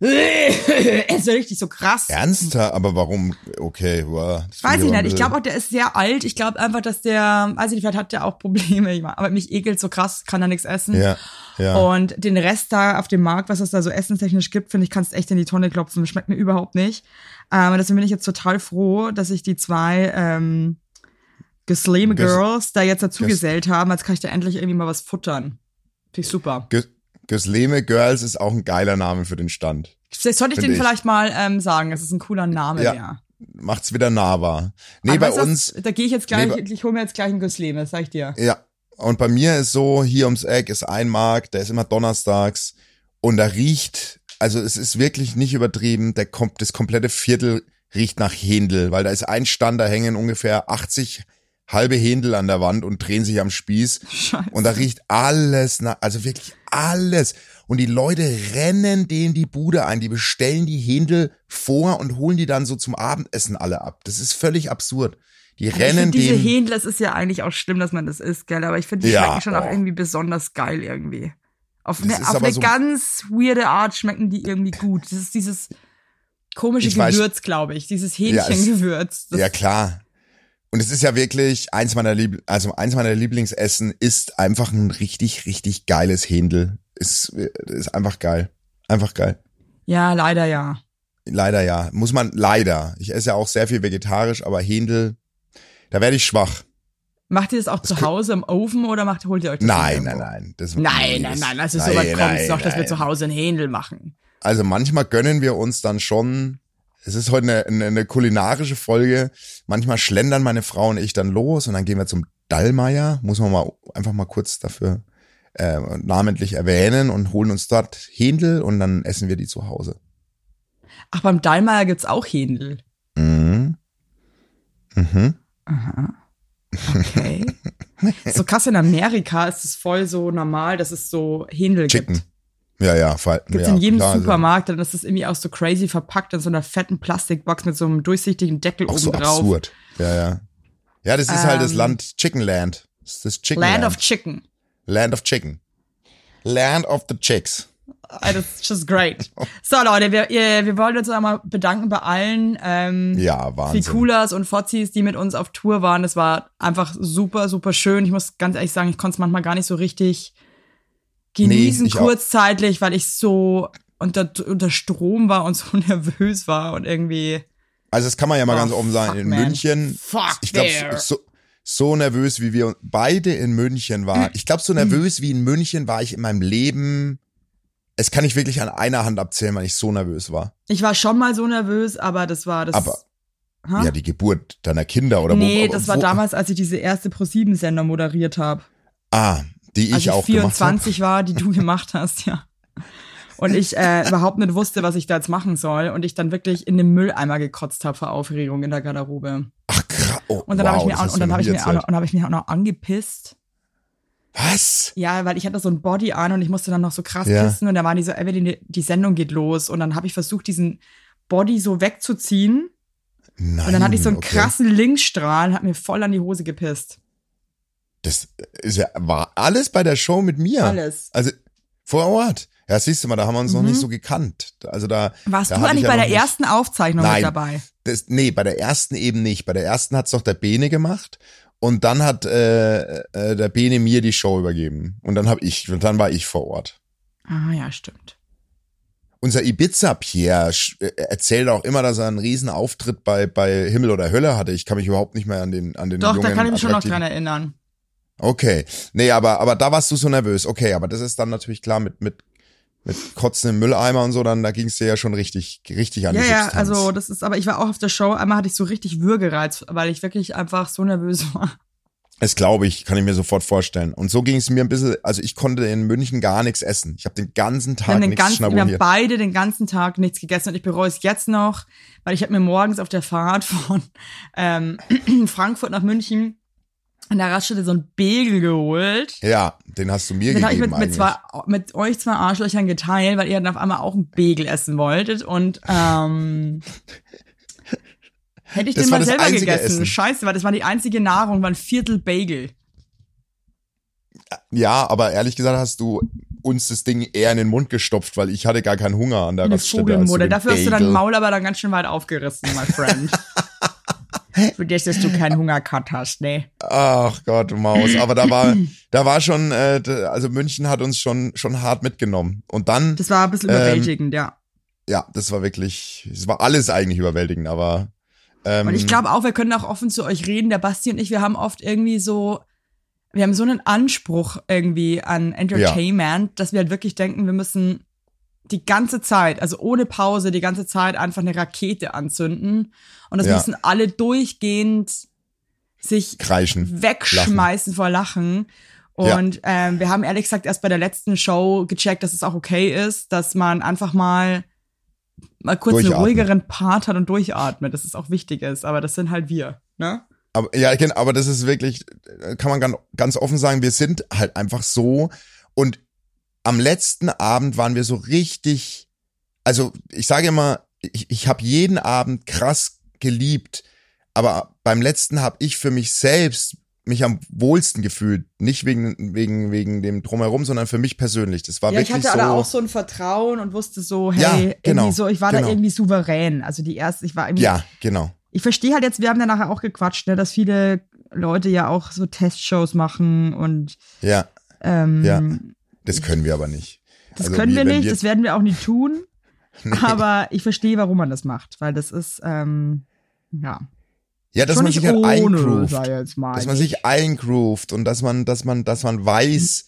[SPEAKER 3] er ist so richtig so krass.
[SPEAKER 2] Ernster, aber warum? Okay, wow. das
[SPEAKER 3] Weiß ich nicht. Ich glaube auch, der ist sehr alt. Ich glaube einfach, dass der, weiß ich nicht, vielleicht hat der auch Probleme. Aber mich ekelt so krass, kann er nichts essen.
[SPEAKER 2] Ja, ja.
[SPEAKER 3] Und den Rest da auf dem Markt, was es da so essenstechnisch gibt, finde ich, kannst echt in die Tonne klopfen. Schmeckt mir überhaupt nicht. Ähm, deswegen bin ich jetzt total froh, dass ich die zwei ähm, Gesleme
[SPEAKER 2] Ges-
[SPEAKER 3] Girls da jetzt dazu
[SPEAKER 2] Ges-
[SPEAKER 3] gesellt haben. Jetzt kann ich da endlich irgendwie mal was futtern. Finde ich super.
[SPEAKER 2] Gö- Gösleme Girls ist auch ein geiler Name für den Stand.
[SPEAKER 3] Sollte ich den
[SPEAKER 2] ich.
[SPEAKER 3] vielleicht mal ähm, sagen. Das ist ein cooler Name,
[SPEAKER 2] Ja.
[SPEAKER 3] ja.
[SPEAKER 2] Macht's wieder nahbar. Nee,
[SPEAKER 3] Aber
[SPEAKER 2] bei uns,
[SPEAKER 3] Da gehe ich jetzt gleich,
[SPEAKER 2] Nee,
[SPEAKER 3] ich hole mir jetzt gleich ein Gesleme, das sag ich dir.
[SPEAKER 2] ja. Und bei mir ist so, hier ums Eck ist ein Markt, der ist immer donnerstags und da riecht, also es ist wirklich nicht übertrieben, der kommt, das komplette Viertel riecht nach Händel, weil da ist ein Stand, da hängen ungefähr 80 halbe Händel an der Wand und drehen sich am Spieß.
[SPEAKER 3] Scheiße.
[SPEAKER 2] Und da riecht alles nach, also wirklich alles. Und die Leute rennen denen die Bude ein, die bestellen die Händel vor und holen die dann so zum Abendessen alle ab. Das ist völlig absurd. Die
[SPEAKER 3] Aber ich
[SPEAKER 2] rennen
[SPEAKER 3] finde diese. Händel, es ist ja eigentlich auch schlimm, dass man das isst, gell? Aber ich finde, die
[SPEAKER 2] Ja,
[SPEAKER 3] schmecken schon auch
[SPEAKER 2] oh.
[SPEAKER 3] irgendwie besonders geil irgendwie. Auf
[SPEAKER 2] Das
[SPEAKER 3] eine, auf eine
[SPEAKER 2] so-
[SPEAKER 3] ganz weirde Art schmecken die irgendwie gut. Das ist dieses komische
[SPEAKER 2] Ich
[SPEAKER 3] Gewürz, glaube ich. Dieses
[SPEAKER 2] Ja, es-
[SPEAKER 3] Hähnchengewürz. Das-
[SPEAKER 2] Ja, kach. Und es ist ja wirklich eins meiner Lieb also eins meiner Lieblingsessen ist einfach ein richtig, richtig geiles Händel. Ist, ist einfach geil. Einfach geil.
[SPEAKER 3] ja, leider ja.
[SPEAKER 2] Leider ja. Muss man, leider. Ich esse ja auch sehr viel vegetarisch, aber Händel, da werde ich schwach.
[SPEAKER 3] Macht ihr das auch zu Hause im Ofen oder macht, holt ihr euch das
[SPEAKER 2] Nein, nein, nein. Das,
[SPEAKER 3] Nein, nein,
[SPEAKER 2] das-
[SPEAKER 3] nein, also so weit kommt es noch, dass wir
[SPEAKER 2] nein.
[SPEAKER 3] zu Hause ein Händel machen.
[SPEAKER 2] Also manchmal gönnen wir uns dann schon, es ist heute eine, eine, eine kulinarische Folge, manchmal schlendern meine Frau und ich dann los und dann gehen wir zum Dallmayr, muss man mal einfach mal kurz dafür äh, namentlich erwähnen und holen uns dort Händel und dann essen wir die zu Hause.
[SPEAKER 3] Ach, beim Dallmayr gibt's auch Händel.
[SPEAKER 2] Mhm. Mhm.
[SPEAKER 3] Aha. Okay. *laughs* so krass in Amerika ist es voll so normal, dass es so Händel
[SPEAKER 2] Chicken.
[SPEAKER 3] gibt.
[SPEAKER 2] Ja, ja, vor-
[SPEAKER 3] Gibt's
[SPEAKER 2] ja,
[SPEAKER 3] in jedem
[SPEAKER 2] klar, also
[SPEAKER 3] Supermarkt, dann ist es irgendwie auch so crazy verpackt in so einer fetten Plastikbox mit so einem durchsichtigen Deckel
[SPEAKER 2] auch
[SPEAKER 3] oben
[SPEAKER 2] so
[SPEAKER 3] drauf.
[SPEAKER 2] absurd. Ja, ja. Ja, das ist halt das
[SPEAKER 3] Ähm,
[SPEAKER 2] Land Chicken Land. Das ist das Chicken
[SPEAKER 3] Land
[SPEAKER 2] Land.
[SPEAKER 3] of Chicken.
[SPEAKER 2] Land of Chicken. Land of the Chicks.
[SPEAKER 3] Ah, Das ist just great. So, Leute, wir, wir wollen uns einmal bedanken bei allen ähm,
[SPEAKER 2] Ja, Wahnsinn.
[SPEAKER 3] Fikulas und Fozis, die mit uns auf Tour waren. Das war einfach super, super schön. Ich muss ganz ehrlich sagen, ich konnte es manchmal gar nicht so richtig genießen,
[SPEAKER 2] Nee,
[SPEAKER 3] kurzzeitig, weil ich so unter, unter Strom war und so *laughs* nervös war und irgendwie.
[SPEAKER 2] Also das kann man ja mal
[SPEAKER 3] Oh,
[SPEAKER 2] ganz offen sagen. in
[SPEAKER 3] man.
[SPEAKER 2] München,
[SPEAKER 3] Fuck
[SPEAKER 2] ich glaube, so, so nervös, wie wir beide in München waren. Ich glaube, so nervös wie in München war ich in meinem Leben. Es kann ich wirklich an einer Hand abzählen, weil ich so nervös war.
[SPEAKER 3] Ich war schon mal so nervös, aber das war das.
[SPEAKER 2] Aber
[SPEAKER 3] Ha?
[SPEAKER 2] ja, die Geburt deiner Kinder oder
[SPEAKER 3] nee,
[SPEAKER 2] wo? aber
[SPEAKER 3] das war
[SPEAKER 2] wo,
[SPEAKER 3] damals, als ich diese erste Pro7-Sender moderiert habe.
[SPEAKER 2] Ah, die ich
[SPEAKER 3] als ich
[SPEAKER 2] auch gemacht habe.
[SPEAKER 3] 24 war, die du *laughs* gemacht hast, ja. Und ich äh, überhaupt nicht wusste, was ich da jetzt machen soll. Und ich dann wirklich in den Mülleimer gekotzt habe vor Aufregung in der Garderobe.
[SPEAKER 2] Ach krass. Oh,
[SPEAKER 3] Und dann
[SPEAKER 2] wow,
[SPEAKER 3] habe ich mir auch, und dann habe ich
[SPEAKER 2] nie
[SPEAKER 3] mir auch
[SPEAKER 2] erzählt.
[SPEAKER 3] noch, und dann habe ich mich auch noch angepisst.
[SPEAKER 2] Was?
[SPEAKER 3] Ja, weil ich hatte so ein Body an und ich musste dann noch so krass
[SPEAKER 2] Ja.
[SPEAKER 3] pissen und da waren die so, Evelyn, die, die Sendung geht los und dann habe ich versucht, diesen Body so wegzuziehen
[SPEAKER 2] Nein.
[SPEAKER 3] und dann hatte ich so einen
[SPEAKER 2] okay.
[SPEAKER 3] krassen Linkstrahl und hat mir voll an die Hose gepisst.
[SPEAKER 2] Das ist ja, war alles bei der Show mit mir.
[SPEAKER 3] Alles.
[SPEAKER 2] Also vor Ort. Ja, siehst du mal, da haben wir uns noch
[SPEAKER 3] Mhm.
[SPEAKER 2] nicht so gekannt. Also da.
[SPEAKER 3] Warst
[SPEAKER 2] da
[SPEAKER 3] du eigentlich
[SPEAKER 2] ich ja
[SPEAKER 3] bei
[SPEAKER 2] noch
[SPEAKER 3] der
[SPEAKER 2] nicht-
[SPEAKER 3] ersten Aufzeichnung
[SPEAKER 2] Nein.
[SPEAKER 3] mit dabei?
[SPEAKER 2] Das, nee, bei der ersten eben nicht. Bei der ersten hat's doch der Bene gemacht. Und dann hat äh, äh, der Bene mir die Show übergeben. Und dann hab ich, und dann war ich vor Ort.
[SPEAKER 3] Ah, ja, stimmt.
[SPEAKER 2] Unser Ibiza-Pierre äh, erzählt auch immer, dass er einen riesen Auftritt bei, bei Himmel oder Hölle hatte. Ich kann mich überhaupt nicht mehr an den, an den
[SPEAKER 3] Doch,
[SPEAKER 2] jungen,
[SPEAKER 3] da kann ich mich schon noch dran erinnern.
[SPEAKER 2] Okay. Nee, aber, aber da warst du so nervös. Okay, aber das ist dann natürlich klar mit, mit, mit Kotzen im Mülleimer und so, dann da ging es dir ja schon richtig, richtig an
[SPEAKER 3] Ja,
[SPEAKER 2] die
[SPEAKER 3] ja,
[SPEAKER 2] Substanz.
[SPEAKER 3] also das ist, aber ich war auch auf der Show, einmal hatte ich so richtig Würgereiz, weil ich wirklich einfach so nervös *laughs* war.
[SPEAKER 2] Das glaube ich, kann ich mir sofort vorstellen. Und so ging es mir ein bisschen, also ich konnte in München gar nichts essen. Ich habe den ganzen Tag
[SPEAKER 3] den
[SPEAKER 2] nichts
[SPEAKER 3] ganzen, wir haben beide den ganzen Tag nichts gegessen und ich bereue es jetzt noch, weil ich habe mir morgens auf der Fahrt von ähm, *clears throat* Frankfurt nach München an der Raststätte so ein Bagel geholt.
[SPEAKER 2] Ja, den hast du mir
[SPEAKER 3] Den habe ich
[SPEAKER 2] gegeben
[SPEAKER 3] mit, mit, zwei, mit euch zwei Arschlöchern geteilt, weil ihr dann auf einmal auch einen Bagel essen wolltet. Und ähm, *laughs* hätte ich
[SPEAKER 2] Das
[SPEAKER 3] den mal selber gegessen.
[SPEAKER 2] Essen.
[SPEAKER 3] Scheiße, weil das war die einzige Nahrung, war ein Viertel Bagel.
[SPEAKER 2] Ja, aber ehrlich gesagt hast du uns das Ding eher in den Mund gestopft, weil ich hatte gar keinen Hunger an der
[SPEAKER 3] Eine
[SPEAKER 2] Raststätte. den
[SPEAKER 3] Dafür hast du dein
[SPEAKER 2] Bagel-
[SPEAKER 3] Maul aber dann ganz schön weit aufgerissen, my friend. *laughs* Für dich, dass du keinen Hungercut hast, ne?
[SPEAKER 2] Ach Gott, Maus. Aber da war, da war schon, äh, also München hat uns schon, schon hart mitgenommen. Und dann,
[SPEAKER 3] Das war ein bisschen
[SPEAKER 2] Ähm,
[SPEAKER 3] überwältigend, ja.
[SPEAKER 2] ja, das war wirklich, es war alles eigentlich überwältigend, aber. Ähm,
[SPEAKER 3] Und ich glaube auch, wir können auch offen zu euch reden. Der Basti und ich, wir haben oft irgendwie so, wir haben so einen Anspruch irgendwie an Entertainment, dass wir halt wirklich denken, wir müssen die ganze Zeit, also ohne Pause, die ganze Zeit einfach eine Rakete anzünden. Und das
[SPEAKER 2] Ja.
[SPEAKER 3] müssen alle durchgehend sich
[SPEAKER 2] kreischen.
[SPEAKER 3] wegschmeißen vor Lachen.
[SPEAKER 2] Ja.
[SPEAKER 3] Und ähm, wir haben ehrlich gesagt erst bei der letzten Show gecheckt, dass es auch okay ist, dass man einfach mal mal kurz einen ruhigeren Part hat und durchatmet, dass es auch wichtig ist. Aber das sind halt wir, ne?
[SPEAKER 2] Aber, ja, ich kenn- aber das ist wirklich, äh, kann man ganz offen sagen, wir sind halt einfach so. Und am letzten Abend waren wir so richtig, also ich sage immer, ich, ich habe jeden Abend krass geliebt, aber beim letzten habe ich für mich selbst mich am wohlsten gefühlt. Nicht wegen, wegen, wegen dem Drumherum, sondern für mich persönlich. Das war
[SPEAKER 3] ja, ich
[SPEAKER 2] wirklich
[SPEAKER 3] hatte
[SPEAKER 2] so.
[SPEAKER 3] aber auch so ein Vertrauen und wusste so, hey,
[SPEAKER 2] Ja, genau,
[SPEAKER 3] so, ich war da
[SPEAKER 2] genau.
[SPEAKER 3] irgendwie souverän. Also die erste, ich war irgendwie,
[SPEAKER 2] ja, genau.
[SPEAKER 3] ich verstehe halt jetzt, wir haben ja nachher auch gequatscht, ne, dass viele Leute ja auch so Testshows machen und
[SPEAKER 2] Ja,
[SPEAKER 3] ähm,
[SPEAKER 2] Ja. Das können wir aber nicht.
[SPEAKER 3] Das
[SPEAKER 2] Also
[SPEAKER 3] können wir
[SPEAKER 2] wenn
[SPEAKER 3] nicht, das werden wir auch nicht tun. *laughs* Aber ich verstehe, warum man das macht, weil das ist, ähm, ja.
[SPEAKER 2] Ja, dass
[SPEAKER 3] Schon
[SPEAKER 2] man sich halt eingroovt. dass man sich eingroovt und dass man, dass man, dass man weiß,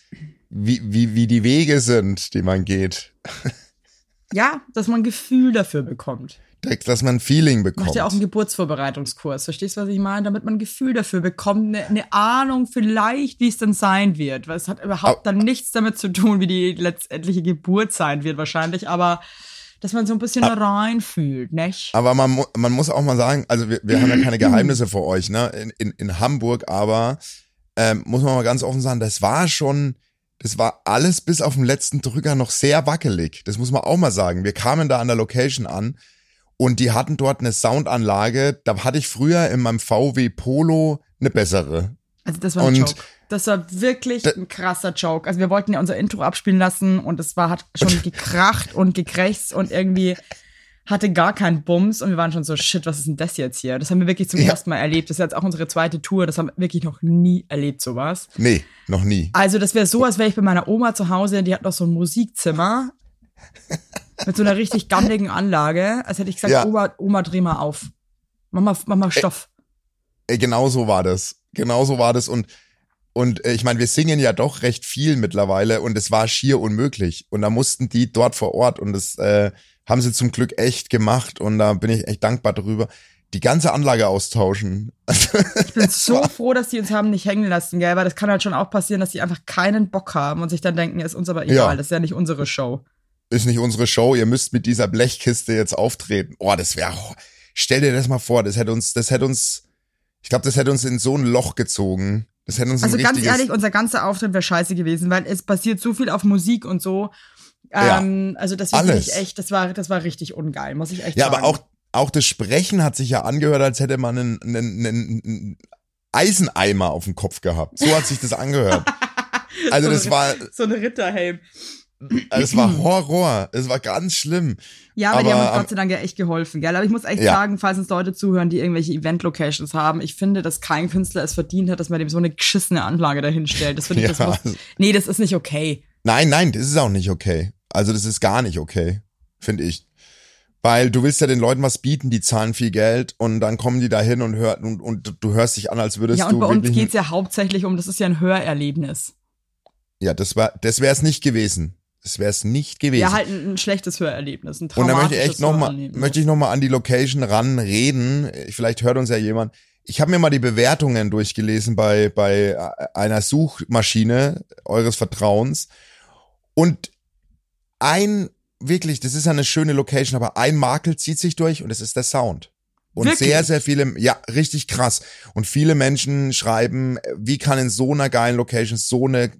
[SPEAKER 2] wie, wie, wie die Wege sind, die man geht. *laughs*
[SPEAKER 3] ja, dass man ein Gefühl dafür bekommt.
[SPEAKER 2] Dass man ein Feeling bekommt.
[SPEAKER 3] Macht ja auch einen Geburtsvorbereitungskurs. Verstehst du, was ich meine? Damit man ein Gefühl dafür bekommt, eine, eine Ahnung vielleicht, wie es dann sein wird. Weil es hat überhaupt dann nichts damit zu tun, wie die letztendliche Geburt sein wird wahrscheinlich, aber dass man so ein bisschen reinfühlt, nicht?
[SPEAKER 2] aber man, man muss auch mal sagen, also wir, wir haben ja keine *clears throat* Geheimnisse vor euch, ne? In, in, in Hamburg, aber ähm, muss man mal ganz offen sagen, das war schon, das war alles bis auf den letzten Drücker noch sehr wackelig. Das muss man auch mal sagen. Wir kamen da an der Location an und die hatten dort eine Soundanlage, da hatte ich früher in meinem VW Polo eine bessere.
[SPEAKER 3] Also das war ein
[SPEAKER 2] Und
[SPEAKER 3] Joke. Das war wirklich ein krasser Joke. Also wir wollten ja unser Intro abspielen lassen und es war hat schon *laughs* gekracht und gekrächzt und irgendwie hatte gar keinen Bums und wir waren schon so shit, was ist denn das jetzt hier? Das haben wir wirklich zum
[SPEAKER 2] Ja.
[SPEAKER 3] ersten Mal erlebt. Das ist jetzt auch unsere zweite Tour. Das haben wir wirklich noch nie erlebt sowas.
[SPEAKER 2] Nee, noch nie.
[SPEAKER 3] Also das wäre so, als wäre ich bei meiner Oma zu Hause. Die hat noch so ein Musikzimmer *laughs* mit so einer richtig gammeligen Anlage. Als hätte ich gesagt,
[SPEAKER 2] Ja.
[SPEAKER 3] Oma, Oma, dreh mal auf. Mach mal, mach mal Stoff.
[SPEAKER 2] Ey, genau so war das. Genau so war das und und äh, ich meine, wir singen ja doch recht viel mittlerweile und es war schier unmöglich und da mussten die dort vor Ort und das äh, haben sie zum Glück echt gemacht und da bin ich echt dankbar drüber. Die ganze Anlage austauschen. *laughs*
[SPEAKER 3] Ich bin so froh, dass die uns haben nicht hängen lassen, gell? Weil das kann halt schon auch passieren, dass die einfach keinen Bock haben und sich dann denken, ist uns aber egal,
[SPEAKER 2] Ja.
[SPEAKER 3] das ist ja nicht unsere Show.
[SPEAKER 2] Ist nicht unsere Show, ihr müsst mit dieser Blechkiste jetzt auftreten. Oh, das wäre stell dir das mal vor, das hätte uns das hätte uns ich glaube, das hätte uns in so ein Loch gezogen. Das hätte uns
[SPEAKER 3] Also ganz ehrlich, unser ganzer Auftritt wäre scheiße gewesen, weil es basiert so viel auf Musik und so.
[SPEAKER 2] Ja.
[SPEAKER 3] Ähm, also das finde
[SPEAKER 2] Alles.
[SPEAKER 3] ich echt, das war, das war richtig ungeil, muss ich echt
[SPEAKER 2] Ja,
[SPEAKER 3] sagen.
[SPEAKER 2] aber auch, auch das Sprechen hat sich ja angehört, als hätte man einen, einen, einen, einen Eiseneimer auf dem Kopf gehabt. So hat sich das angehört. *laughs* Also
[SPEAKER 3] So
[SPEAKER 2] das war,
[SPEAKER 3] so ein Ritterhelm.
[SPEAKER 2] Das war Horror. Es war ganz schlimm.
[SPEAKER 3] Ja, aber, die
[SPEAKER 2] Aber
[SPEAKER 3] haben uns Gott sei Dank ja echt geholfen, gell? Aber ich muss echt
[SPEAKER 2] Ja.
[SPEAKER 3] sagen, falls uns Leute zuhören, die irgendwelche Event-Locations haben, ich finde, dass kein Künstler es verdient hat, dass man dem so eine geschissene Anlage dahin stellt. Das finde ich, *laughs* das
[SPEAKER 2] Ja.
[SPEAKER 3] muss, nee, das ist nicht okay.
[SPEAKER 2] Nein, nein, das ist auch nicht okay. Also das ist gar nicht okay, finde ich. Weil du willst ja den Leuten was bieten, die zahlen viel Geld und dann kommen die da hin und, hör, und, und du hörst dich an, als würdest
[SPEAKER 3] Ja, und
[SPEAKER 2] du
[SPEAKER 3] bei uns
[SPEAKER 2] wirklich...
[SPEAKER 3] geht's ja hauptsächlich um, das ist ja ein Hörerlebnis.
[SPEAKER 2] ja, das war, das wäre es nicht gewesen. Das wäre es nicht gewesen.
[SPEAKER 3] Ja, halt ein, ein schlechtes Hörerlebnis, ein
[SPEAKER 2] Und da möchte ich echt nochmal, möchte ich noch mal an die Location ranreden. Vielleicht hört uns ja jemand. Ich habe mir mal die Bewertungen durchgelesen bei bei einer Suchmaschine eures Vertrauens und ein wirklich, das ist ja eine schöne Location, aber ein Makel zieht sich durch und es ist der Sound. Und
[SPEAKER 3] Wirklich?
[SPEAKER 2] sehr, sehr viele, ja, richtig krass. Und viele Menschen schreiben, wie kann in so einer geilen Location so eine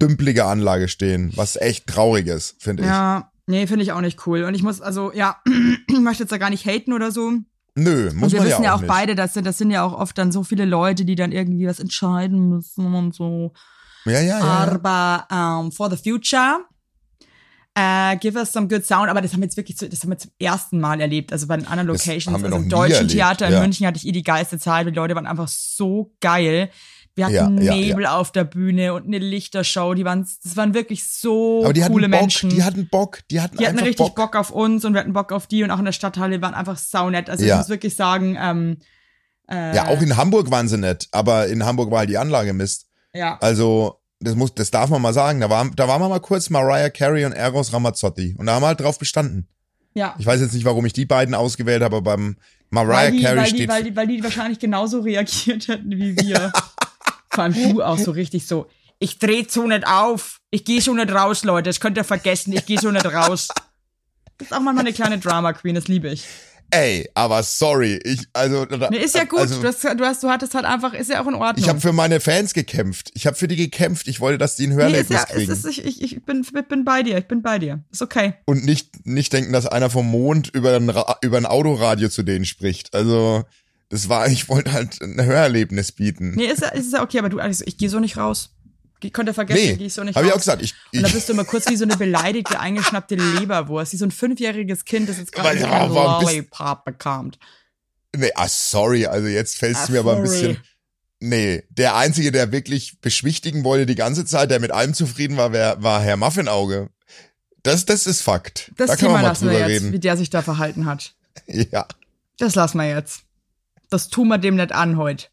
[SPEAKER 2] dümpelige Anlage stehen, was echt traurig ist, finde ich.
[SPEAKER 3] Ja, nee, finde ich auch nicht cool. Und ich muss, also, ja, *clears throat* ich möchte jetzt da gar nicht haten oder so.
[SPEAKER 2] Nö, muss
[SPEAKER 3] und wir
[SPEAKER 2] man
[SPEAKER 3] wissen
[SPEAKER 2] ja
[SPEAKER 3] ja
[SPEAKER 2] auch
[SPEAKER 3] auch
[SPEAKER 2] nicht.
[SPEAKER 3] beide, das sind, das sind ja auch oft dann so viele Leute, die dann irgendwie was entscheiden müssen und so.
[SPEAKER 2] Ja, ja, ja. ja.
[SPEAKER 3] Aber ähm, for the future, äh, give us some good sound. Aber das haben wir jetzt wirklich, zu, das haben wir zum ersten Mal erlebt. Also bei den anderen Locations, also im Deutschen
[SPEAKER 2] erlebt,
[SPEAKER 3] Theater in
[SPEAKER 2] ja.
[SPEAKER 3] München hatte ich eh die geilste Zeit. Die Leute waren einfach so geil. Wir
[SPEAKER 2] Ja,
[SPEAKER 3] hatten
[SPEAKER 2] ja,
[SPEAKER 3] Nebel auf der Bühne und eine Lichtershow. Die waren, das waren wirklich so
[SPEAKER 2] Aber die hatten
[SPEAKER 3] coole
[SPEAKER 2] Bock,
[SPEAKER 3] Menschen.
[SPEAKER 2] die hatten Bock, die hatten
[SPEAKER 3] Die hatten richtig
[SPEAKER 2] Bock.
[SPEAKER 3] Bock. auf uns und wir hatten Bock auf die und auch in der Stadthalle waren einfach saunett. Also
[SPEAKER 2] Ja.
[SPEAKER 3] ich muss wirklich sagen, ähm, äh,
[SPEAKER 2] Ja, auch in Hamburg waren sie nett, aber in Hamburg war halt die Anlage Mist.
[SPEAKER 3] ja.
[SPEAKER 2] Also, das muss, das darf man mal sagen. Da war, da waren wir mal kurz Mariah Carey und Eros Ramazzotti. Und da haben wir halt drauf bestanden.
[SPEAKER 3] ja.
[SPEAKER 2] Ich weiß jetzt nicht, warum ich die beiden ausgewählt habe, aber beim Mariah
[SPEAKER 3] die,
[SPEAKER 2] Carey
[SPEAKER 3] weil, die,
[SPEAKER 2] steht.
[SPEAKER 3] weil, die, weil die wahrscheinlich genauso reagiert hätten wie wir. *laughs* Vor allem du auch so richtig so, ich dreh so nicht auf. Ich gehe so nicht raus, Leute. Das könnt ihr vergessen. Ich gehe so nicht raus. Das ist auch manchmal eine kleine Drama Queen, das liebe ich.
[SPEAKER 2] Ey, aber sorry, ich, also.
[SPEAKER 3] Nee, ist ja gut.
[SPEAKER 2] Also,
[SPEAKER 3] du, hast, du, hast, du hattest halt einfach, ist ja auch in Ordnung.
[SPEAKER 2] ich habe für meine Fans gekämpft. Ich habe für die gekämpft. Ich wollte, dass die ein
[SPEAKER 3] nee,
[SPEAKER 2] Hörerlebnis
[SPEAKER 3] ja, es
[SPEAKER 2] kriegen.
[SPEAKER 3] ist, ich, ich, bin, bin bei dir. Ich bin bei dir. Ist okay.
[SPEAKER 2] und nicht, nicht denken, dass einer vom Mond über ein, über ein Autoradio zu denen spricht. Also, das war, ich wollte halt ein Hörerlebnis bieten.
[SPEAKER 3] Nee, ist ja, ist ja okay, aber du, also ich gehe so nicht raus. Ich konnte vergessen,
[SPEAKER 2] Nee,
[SPEAKER 3] gehe ich so nicht
[SPEAKER 2] hab
[SPEAKER 3] raus.
[SPEAKER 2] ich auch gesagt. Ich,
[SPEAKER 3] Und da
[SPEAKER 2] ich,
[SPEAKER 3] bist du immer kurz wie so eine beleidigte, eingeschnappte Leberwurst, wie so ein fünfjähriges Kind, das jetzt gerade
[SPEAKER 2] Weil-
[SPEAKER 3] so
[SPEAKER 2] aber
[SPEAKER 3] ein
[SPEAKER 2] warum bist-
[SPEAKER 3] Lollipop bekommt.
[SPEAKER 2] nee, ah, sorry, also jetzt fällt es
[SPEAKER 3] Ah,
[SPEAKER 2] mir aber ein bisschen. Nee, der Einzige, der wirklich beschwichtigen wollte die ganze Zeit, der mit allem zufrieden war, wär, war Herr Muffinauge. Das, das ist Fakt.
[SPEAKER 3] Das
[SPEAKER 2] da
[SPEAKER 3] Thema lassen wir jetzt, wie
[SPEAKER 2] reden.
[SPEAKER 3] der sich da verhalten hat. *laughs*
[SPEAKER 2] Ja.
[SPEAKER 3] Das lassen wir jetzt. Das tun wir dem nicht an heute.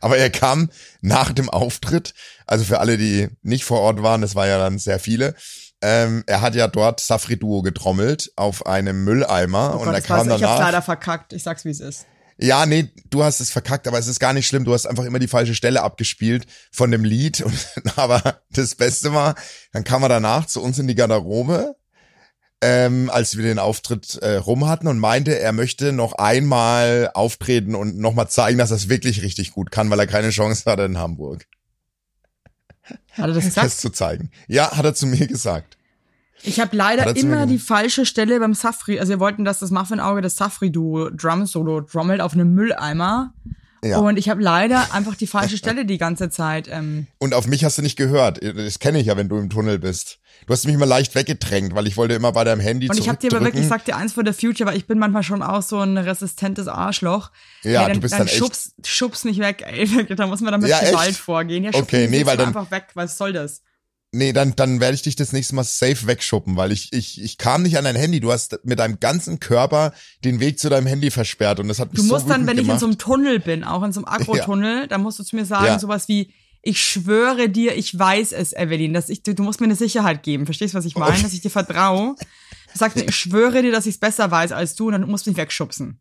[SPEAKER 2] Aber er kam nach dem Auftritt, also für alle, die nicht vor Ort waren, das war ja dann sehr viele, ähm, er hat ja dort Safri Duo getrommelt auf einem Mülleimer
[SPEAKER 3] Oh
[SPEAKER 2] und
[SPEAKER 3] Gott,
[SPEAKER 2] er
[SPEAKER 3] das
[SPEAKER 2] kam
[SPEAKER 3] war's, ich hab's
[SPEAKER 2] danach.
[SPEAKER 3] leider verkackt. Ich sag's, wie es ist.
[SPEAKER 2] Ja, nee, du hast es verkackt, aber es ist gar nicht schlimm. Du hast einfach immer die falsche Stelle abgespielt von dem Lied. *laughs* Und, aber das Beste war, dann kam er danach zu uns in die Garderobe, ähm, als wir den Auftritt äh, rum hatten und meinte, er möchte noch einmal auftreten und nochmal zeigen, dass er es wirklich richtig gut kann, weil er keine Chance hatte in Hamburg,
[SPEAKER 3] Hat er das
[SPEAKER 2] das
[SPEAKER 3] gesagt?
[SPEAKER 2] zu zeigen. Ja, hat er zu mir gesagt.
[SPEAKER 3] Ich habe leider
[SPEAKER 2] er
[SPEAKER 3] immer die falsche Stelle beim Safri. Also wir wollten, dass das Muffin-Auge das Safri-Duo Drum-Solo trommelt auf einem Mülleimer.
[SPEAKER 2] Ja.
[SPEAKER 3] Und ich habe leider einfach die falsche Stelle die ganze Zeit. Ähm,
[SPEAKER 2] Und auf mich hast du nicht gehört. Das kenne ich ja, wenn du im Tunnel bist. Du hast mich mal leicht weggedrängt, weil ich wollte immer bei deinem Handy
[SPEAKER 3] und ich habe dir aber wirklich, ich sag dir eins for the future, weil ich bin manchmal schon auch so ein resistentes Arschloch.
[SPEAKER 2] Ja,
[SPEAKER 3] Ey, dann,
[SPEAKER 2] du bist
[SPEAKER 3] dann,
[SPEAKER 2] dann echt-
[SPEAKER 3] schubs, schubs mich weg, ey. *laughs* Da muss man dann mit
[SPEAKER 2] Ja?
[SPEAKER 3] Gewalt vorgehen. Ja,
[SPEAKER 2] Okay, nee, weil dann-
[SPEAKER 3] einfach weg. Was soll das?
[SPEAKER 2] Nee, dann, dann werde ich dich das nächste Mal safe wegschuppen, weil ich, ich, ich kam nicht an dein Handy. Du hast mit deinem ganzen Körper den Weg zu deinem Handy versperrt und das hat mich
[SPEAKER 3] Du
[SPEAKER 2] so
[SPEAKER 3] musst dann,
[SPEAKER 2] wütend
[SPEAKER 3] wenn ich in
[SPEAKER 2] gemacht.
[SPEAKER 3] so einem Tunnel bin, auch in so einem *laughs* Agrotunnel, dann musst du zu mir sagen,
[SPEAKER 2] Ja.
[SPEAKER 3] sowas wie, ich schwöre dir, ich weiß es, Evelyn, dass ich, du, du musst mir eine Sicherheit geben. Verstehst du, was ich meine?
[SPEAKER 2] Okay.
[SPEAKER 3] Dass ich dir vertraue. Du sagst mir, ich schwöre dir, dass ich es besser weiß als du und dann musst du mich wegschubsen.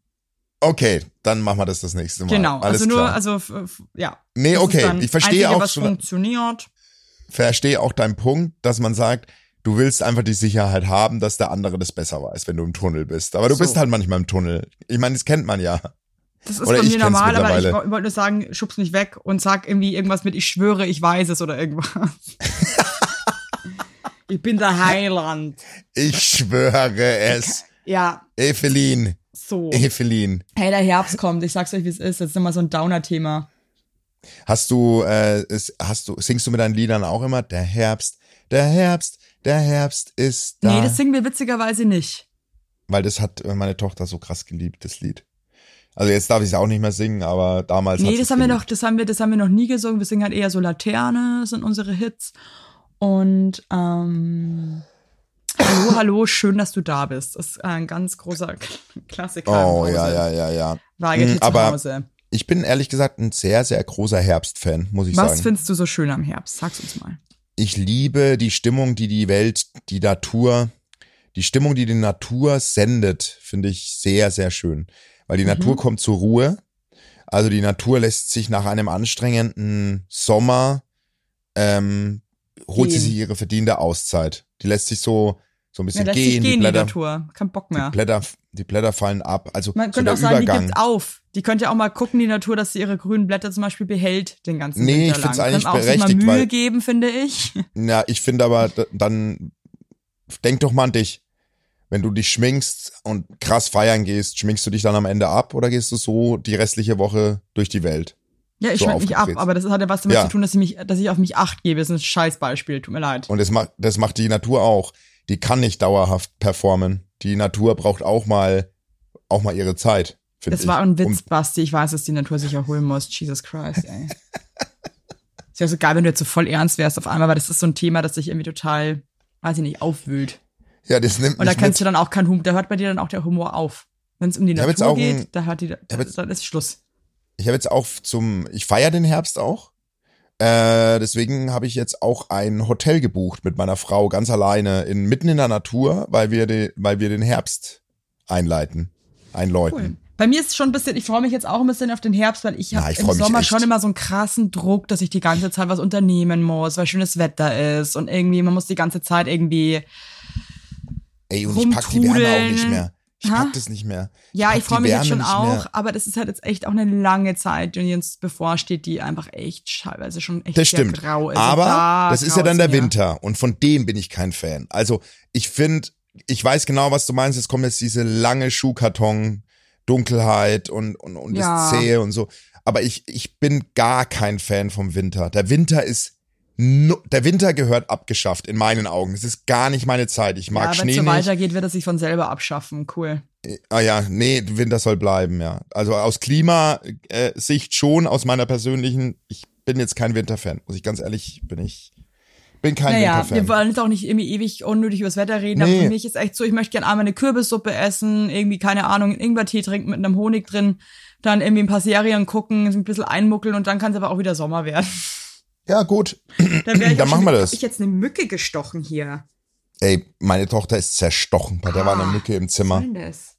[SPEAKER 2] Okay, dann machen wir das das nächste Mal.
[SPEAKER 3] Genau.
[SPEAKER 2] Alles
[SPEAKER 3] also nur,
[SPEAKER 2] klar.
[SPEAKER 3] also, ja.
[SPEAKER 2] nee, okay,
[SPEAKER 3] dann
[SPEAKER 2] ich verstehe
[SPEAKER 3] Einzige,
[SPEAKER 2] auch
[SPEAKER 3] was funktioniert.
[SPEAKER 2] Verstehe auch deinen Punkt, dass man sagt, du willst einfach die Sicherheit haben, dass der andere das besser weiß, wenn du im Tunnel bist. Aber du
[SPEAKER 3] So.
[SPEAKER 2] bist halt manchmal im Tunnel. Ich meine, das kennt man ja.
[SPEAKER 3] Das ist
[SPEAKER 2] Oder
[SPEAKER 3] bei mir normal, aber ich wollte nur sagen, schub's mich weg und sag irgendwie irgendwas mit, ich schwöre, ich weiß es oder irgendwas. *laughs* ich bin der Heiland.
[SPEAKER 2] Ich schwöre es.
[SPEAKER 3] Ja,
[SPEAKER 2] Evelyn,
[SPEAKER 3] so.
[SPEAKER 2] Evelyn.
[SPEAKER 3] Hey, der Herbst kommt, ich sag's euch, wie es ist. Das ist immer so ein Downer-Thema.
[SPEAKER 2] Hast du, äh, hast du, singst du mit deinen Liedern auch immer? Der Herbst, der Herbst, der Herbst ist da.
[SPEAKER 3] Nee, das singen wir witzigerweise nicht.
[SPEAKER 2] Weil das hat meine Tochter so krass geliebt, das Lied. Also jetzt darf ich es auch nicht mehr singen, aber damals
[SPEAKER 3] Nee, das haben wir noch, das haben wir, das haben wir noch nie gesungen. Wir singen halt eher so Laterne, sind unsere Hits. Und ähm, Hallo, hallo, schön, dass du da bist. Das ist ein ganz großer Klassiker.
[SPEAKER 2] Oh, ja, ja, ja, ja.
[SPEAKER 3] Weigerte
[SPEAKER 2] Mm,
[SPEAKER 3] zu
[SPEAKER 2] aber
[SPEAKER 3] Hause.
[SPEAKER 2] Ich bin ehrlich gesagt ein sehr, sehr großer Herbstfan, muss ich
[SPEAKER 3] Was
[SPEAKER 2] sagen.
[SPEAKER 3] findest du so schön am Herbst? Sag's uns mal.
[SPEAKER 2] Ich liebe die Stimmung, die die Welt, die Natur, die Stimmung, die die Natur sendet, finde ich sehr, sehr schön. Weil die
[SPEAKER 3] Mhm.
[SPEAKER 2] Natur kommt zur Ruhe. Also die Natur lässt sich nach einem anstrengenden Sommer, ähm, holt sie
[SPEAKER 3] Gehen.
[SPEAKER 2] sich ihre verdiente Auszeit. Die lässt sich so, so ein
[SPEAKER 3] Ja,
[SPEAKER 2] bisschen
[SPEAKER 3] lässt sich
[SPEAKER 2] gehen, die
[SPEAKER 3] gehen, die
[SPEAKER 2] Blätter,
[SPEAKER 3] Natur. Kein Bock
[SPEAKER 2] die
[SPEAKER 3] mehr.
[SPEAKER 2] Blätter, die Blätter fallen ab. Also
[SPEAKER 3] Man
[SPEAKER 2] so
[SPEAKER 3] könnte auch sagen, die
[SPEAKER 2] Übergang.
[SPEAKER 3] gibt auf. Die könnte ja auch mal gucken, die Natur, dass sie ihre grünen Blätter zum Beispiel behält den ganzen
[SPEAKER 2] Nee,
[SPEAKER 3] Winter
[SPEAKER 2] ich find's
[SPEAKER 3] lang.
[SPEAKER 2] eigentlich
[SPEAKER 3] Können auch mal
[SPEAKER 2] berechtigt,
[SPEAKER 3] Mühe
[SPEAKER 2] weil-
[SPEAKER 3] geben, finde ich.
[SPEAKER 2] Ja, ich finde aber, dann denk doch mal an dich. Wenn du dich schminkst und krass feiern gehst, schminkst du dich dann am Ende ab oder gehst du so die restliche Woche durch die Welt?
[SPEAKER 3] Ja, ich
[SPEAKER 2] So
[SPEAKER 3] schmecke mich ab, aber das hat ja was damit
[SPEAKER 2] Ja.
[SPEAKER 3] zu tun, dass ich mich, dass ich auf mich acht gebe. Das ist ein Scheißbeispiel, tut mir leid.
[SPEAKER 2] Und das macht, das macht die Natur auch. Die kann nicht dauerhaft performen. Die Natur braucht auch mal, auch mal ihre Zeit.
[SPEAKER 3] Das
[SPEAKER 2] ich.
[SPEAKER 3] war ein Witz,
[SPEAKER 2] Um,
[SPEAKER 3] Basti. Ich weiß, dass die Natur sich erholen muss. Jesus Christ, ey. *laughs* Es wäre so geil, wenn du jetzt so voll ernst wärst auf einmal, weil das ist so ein Thema, das sich irgendwie total, weiß ich nicht, aufwühlt.
[SPEAKER 2] ja, das nimmt
[SPEAKER 3] Und da kannst du
[SPEAKER 2] mit.
[SPEAKER 3] dann auch keinen Humor, da hört bei dir dann auch der Humor auf. Wenn es um die
[SPEAKER 2] Ich
[SPEAKER 3] Natur
[SPEAKER 2] auch ein-
[SPEAKER 3] geht, da hört die, da,
[SPEAKER 2] jetzt-
[SPEAKER 3] dann ist Schluss.
[SPEAKER 2] Ich habe jetzt auch zum, ich feiere den Herbst auch. Äh, deswegen habe ich jetzt auch ein Hotel gebucht mit meiner Frau ganz alleine in mitten in der Natur, weil wir den, weil wir den Herbst einleiten, einläuten.
[SPEAKER 3] Cool. Bei mir ist es schon ein bisschen, ich freue mich jetzt auch ein bisschen auf den Herbst, weil ich habe im Sommer
[SPEAKER 2] echt.
[SPEAKER 3] schon immer so einen krassen Druck, dass ich die ganze Zeit was unternehmen muss, weil schönes Wetter ist und irgendwie, man muss die ganze Zeit irgendwie,
[SPEAKER 2] Ey, und ich pack die Wärme auch nicht mehr. Ich
[SPEAKER 3] Ha?
[SPEAKER 2] pack das nicht mehr.
[SPEAKER 3] ja,
[SPEAKER 2] pack
[SPEAKER 3] ich freue mich jetzt schon auch, aber das ist halt jetzt echt auch eine lange Zeit, die uns bevorsteht, die einfach echt teilweise schon echt
[SPEAKER 2] Das
[SPEAKER 3] sehr
[SPEAKER 2] stimmt.
[SPEAKER 3] grau ist.
[SPEAKER 2] Aber
[SPEAKER 3] da
[SPEAKER 2] das ist ja dann der
[SPEAKER 3] mir.
[SPEAKER 2] Winter und von dem bin ich kein Fan. Also ich finde, ich weiß genau, was du meinst. Es kommt jetzt diese lange Schuhkarton, Dunkelheit und, und, und
[SPEAKER 3] Ja.
[SPEAKER 2] das Zähe und so. Aber ich, ich bin gar kein Fan vom Winter. Der Winter ist, no, der Winter gehört abgeschafft in meinen Augen. Es ist gar nicht meine Zeit. Ich mag
[SPEAKER 3] Ja, wenn
[SPEAKER 2] Schnee
[SPEAKER 3] es so
[SPEAKER 2] nicht.
[SPEAKER 3] weitergeht, wird es sich von selber abschaffen. Cool.
[SPEAKER 2] Ah ja, nee, Winter soll bleiben, ja. Also aus Klimasicht schon, aus meiner persönlichen, ich bin jetzt kein Winterfan, muss ich ganz ehrlich, bin ich, bin kein
[SPEAKER 3] Naja,
[SPEAKER 2] Winterfan.
[SPEAKER 3] wir wollen jetzt auch nicht irgendwie ewig unnötig übers Wetter reden, aber
[SPEAKER 2] Nee.
[SPEAKER 3] für mich ist echt so, ich möchte gerne einmal eine Kürbissuppe essen, irgendwie, keine Ahnung, einen Ingwertee trinken mit einem Honig drin, dann irgendwie ein paar Serien gucken, ein bisschen einmuckeln und dann kann es aber auch wieder Sommer werden.
[SPEAKER 2] Ja, gut.
[SPEAKER 3] Dann, *clears throat*
[SPEAKER 2] Dann machen wir das.
[SPEAKER 3] Ich jetzt eine Mücke gestochen hier.
[SPEAKER 2] Ey, meine Tochter ist zerstochen, bei der war eine
[SPEAKER 3] Ah,
[SPEAKER 2] Mücke im
[SPEAKER 3] Was
[SPEAKER 2] Zimmer.
[SPEAKER 3] soll denn das?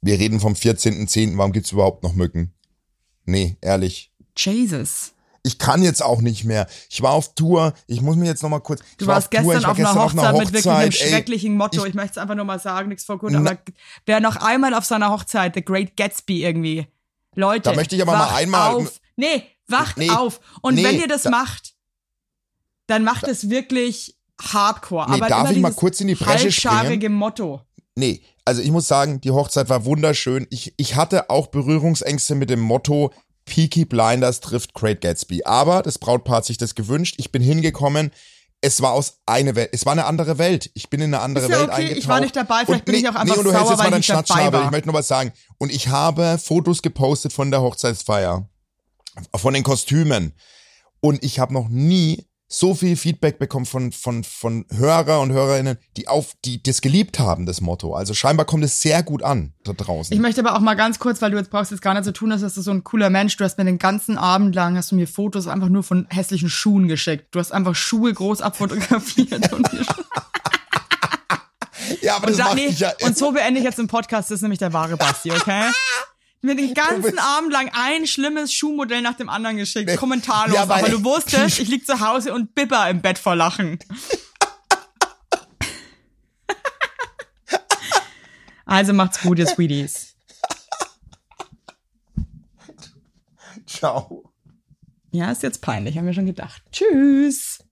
[SPEAKER 2] Wir reden vom 14.10., warum gibt's überhaupt noch Mücken? Nee, ehrlich.
[SPEAKER 3] Jesus.
[SPEAKER 2] Ich kann jetzt auch nicht mehr. Ich war auf Tour, ich muss mir jetzt noch mal kurz.
[SPEAKER 3] Du
[SPEAKER 2] ich war
[SPEAKER 3] warst
[SPEAKER 2] Tour,
[SPEAKER 3] gestern,
[SPEAKER 2] ich war
[SPEAKER 3] auf, einer
[SPEAKER 2] gestern
[SPEAKER 3] Hochzeit mit wirklich einem
[SPEAKER 2] ey.
[SPEAKER 3] schrecklichen Motto.
[SPEAKER 2] ich-
[SPEAKER 3] Ich, möchte es einfach nur mal sagen, nichts vor
[SPEAKER 2] Na-
[SPEAKER 3] aber wer noch einmal auf seiner Hochzeit The Great Gatsby irgendwie. Leute,
[SPEAKER 2] Da möchte ich aber mal einmal-
[SPEAKER 3] auf. Nee, wacht
[SPEAKER 2] Nee,
[SPEAKER 3] auf. Und
[SPEAKER 2] nee,
[SPEAKER 3] wenn ihr das
[SPEAKER 2] da-
[SPEAKER 3] macht, dann macht es wirklich hardcore.
[SPEAKER 2] Nee,
[SPEAKER 3] aber
[SPEAKER 2] darf ich mal kurz in die Bresche springen?
[SPEAKER 3] Motto.
[SPEAKER 2] Nee, also ich muss sagen, die Hochzeit war wunderschön. Ich, ich hatte auch Berührungsängste mit dem Motto Peaky Blinders trifft Great Gatsby. Aber das Brautpaar hat sich das gewünscht. Ich bin hingekommen. Es war aus eine Welt. Es war eine andere Welt. Ich bin in eine andere
[SPEAKER 3] Ist ja
[SPEAKER 2] Welt
[SPEAKER 3] okay,
[SPEAKER 2] eingetaucht.
[SPEAKER 3] ich war nicht dabei, vielleicht
[SPEAKER 2] Und
[SPEAKER 3] bin ich auch einfach
[SPEAKER 2] nee, und du
[SPEAKER 3] sauer,
[SPEAKER 2] hältst jetzt mal
[SPEAKER 3] ich
[SPEAKER 2] deinen
[SPEAKER 3] nicht dabei
[SPEAKER 2] Schnatzschnabel.
[SPEAKER 3] war.
[SPEAKER 2] Ich möchte nur was sagen. Und ich habe Fotos gepostet von der Hochzeitsfeier. Von den Kostümen. Und ich habe noch nie so viel Feedback bekommen von, von, von Hörer und Hörerinnen, die auf, die das geliebt haben, das Motto. Also scheinbar kommt es sehr gut an da draußen.
[SPEAKER 3] Ich möchte aber auch mal ganz kurz, weil du jetzt brauchst jetzt gar nicht so tun, dass du so ein cooler Mensch. Du hast mir den ganzen Abend lang, hast du mir Fotos einfach nur von hässlichen Schuhen geschickt. Du hast einfach Schuhe groß abfotografiert und, mir *laughs*
[SPEAKER 2] ja, aber
[SPEAKER 3] und,
[SPEAKER 2] das
[SPEAKER 3] da, nee,
[SPEAKER 2] ja.
[SPEAKER 3] und so beende ich jetzt den Podcast. Das ist nämlich der wahre Basti, okay? *laughs* Mir den ganzen Abend lang ein schlimmes Schuhmodell nach dem anderen geschickt,
[SPEAKER 2] Nee.
[SPEAKER 3] kommentarlos.
[SPEAKER 2] Ja,
[SPEAKER 3] aber du wusstest, *laughs* ich lieg zu Hause und bibber im Bett vor Lachen. *laughs* also macht's gut, ihr Sweeties.
[SPEAKER 2] Ciao.
[SPEAKER 3] Ja, ist jetzt peinlich, haben wir schon gedacht. Tschüss.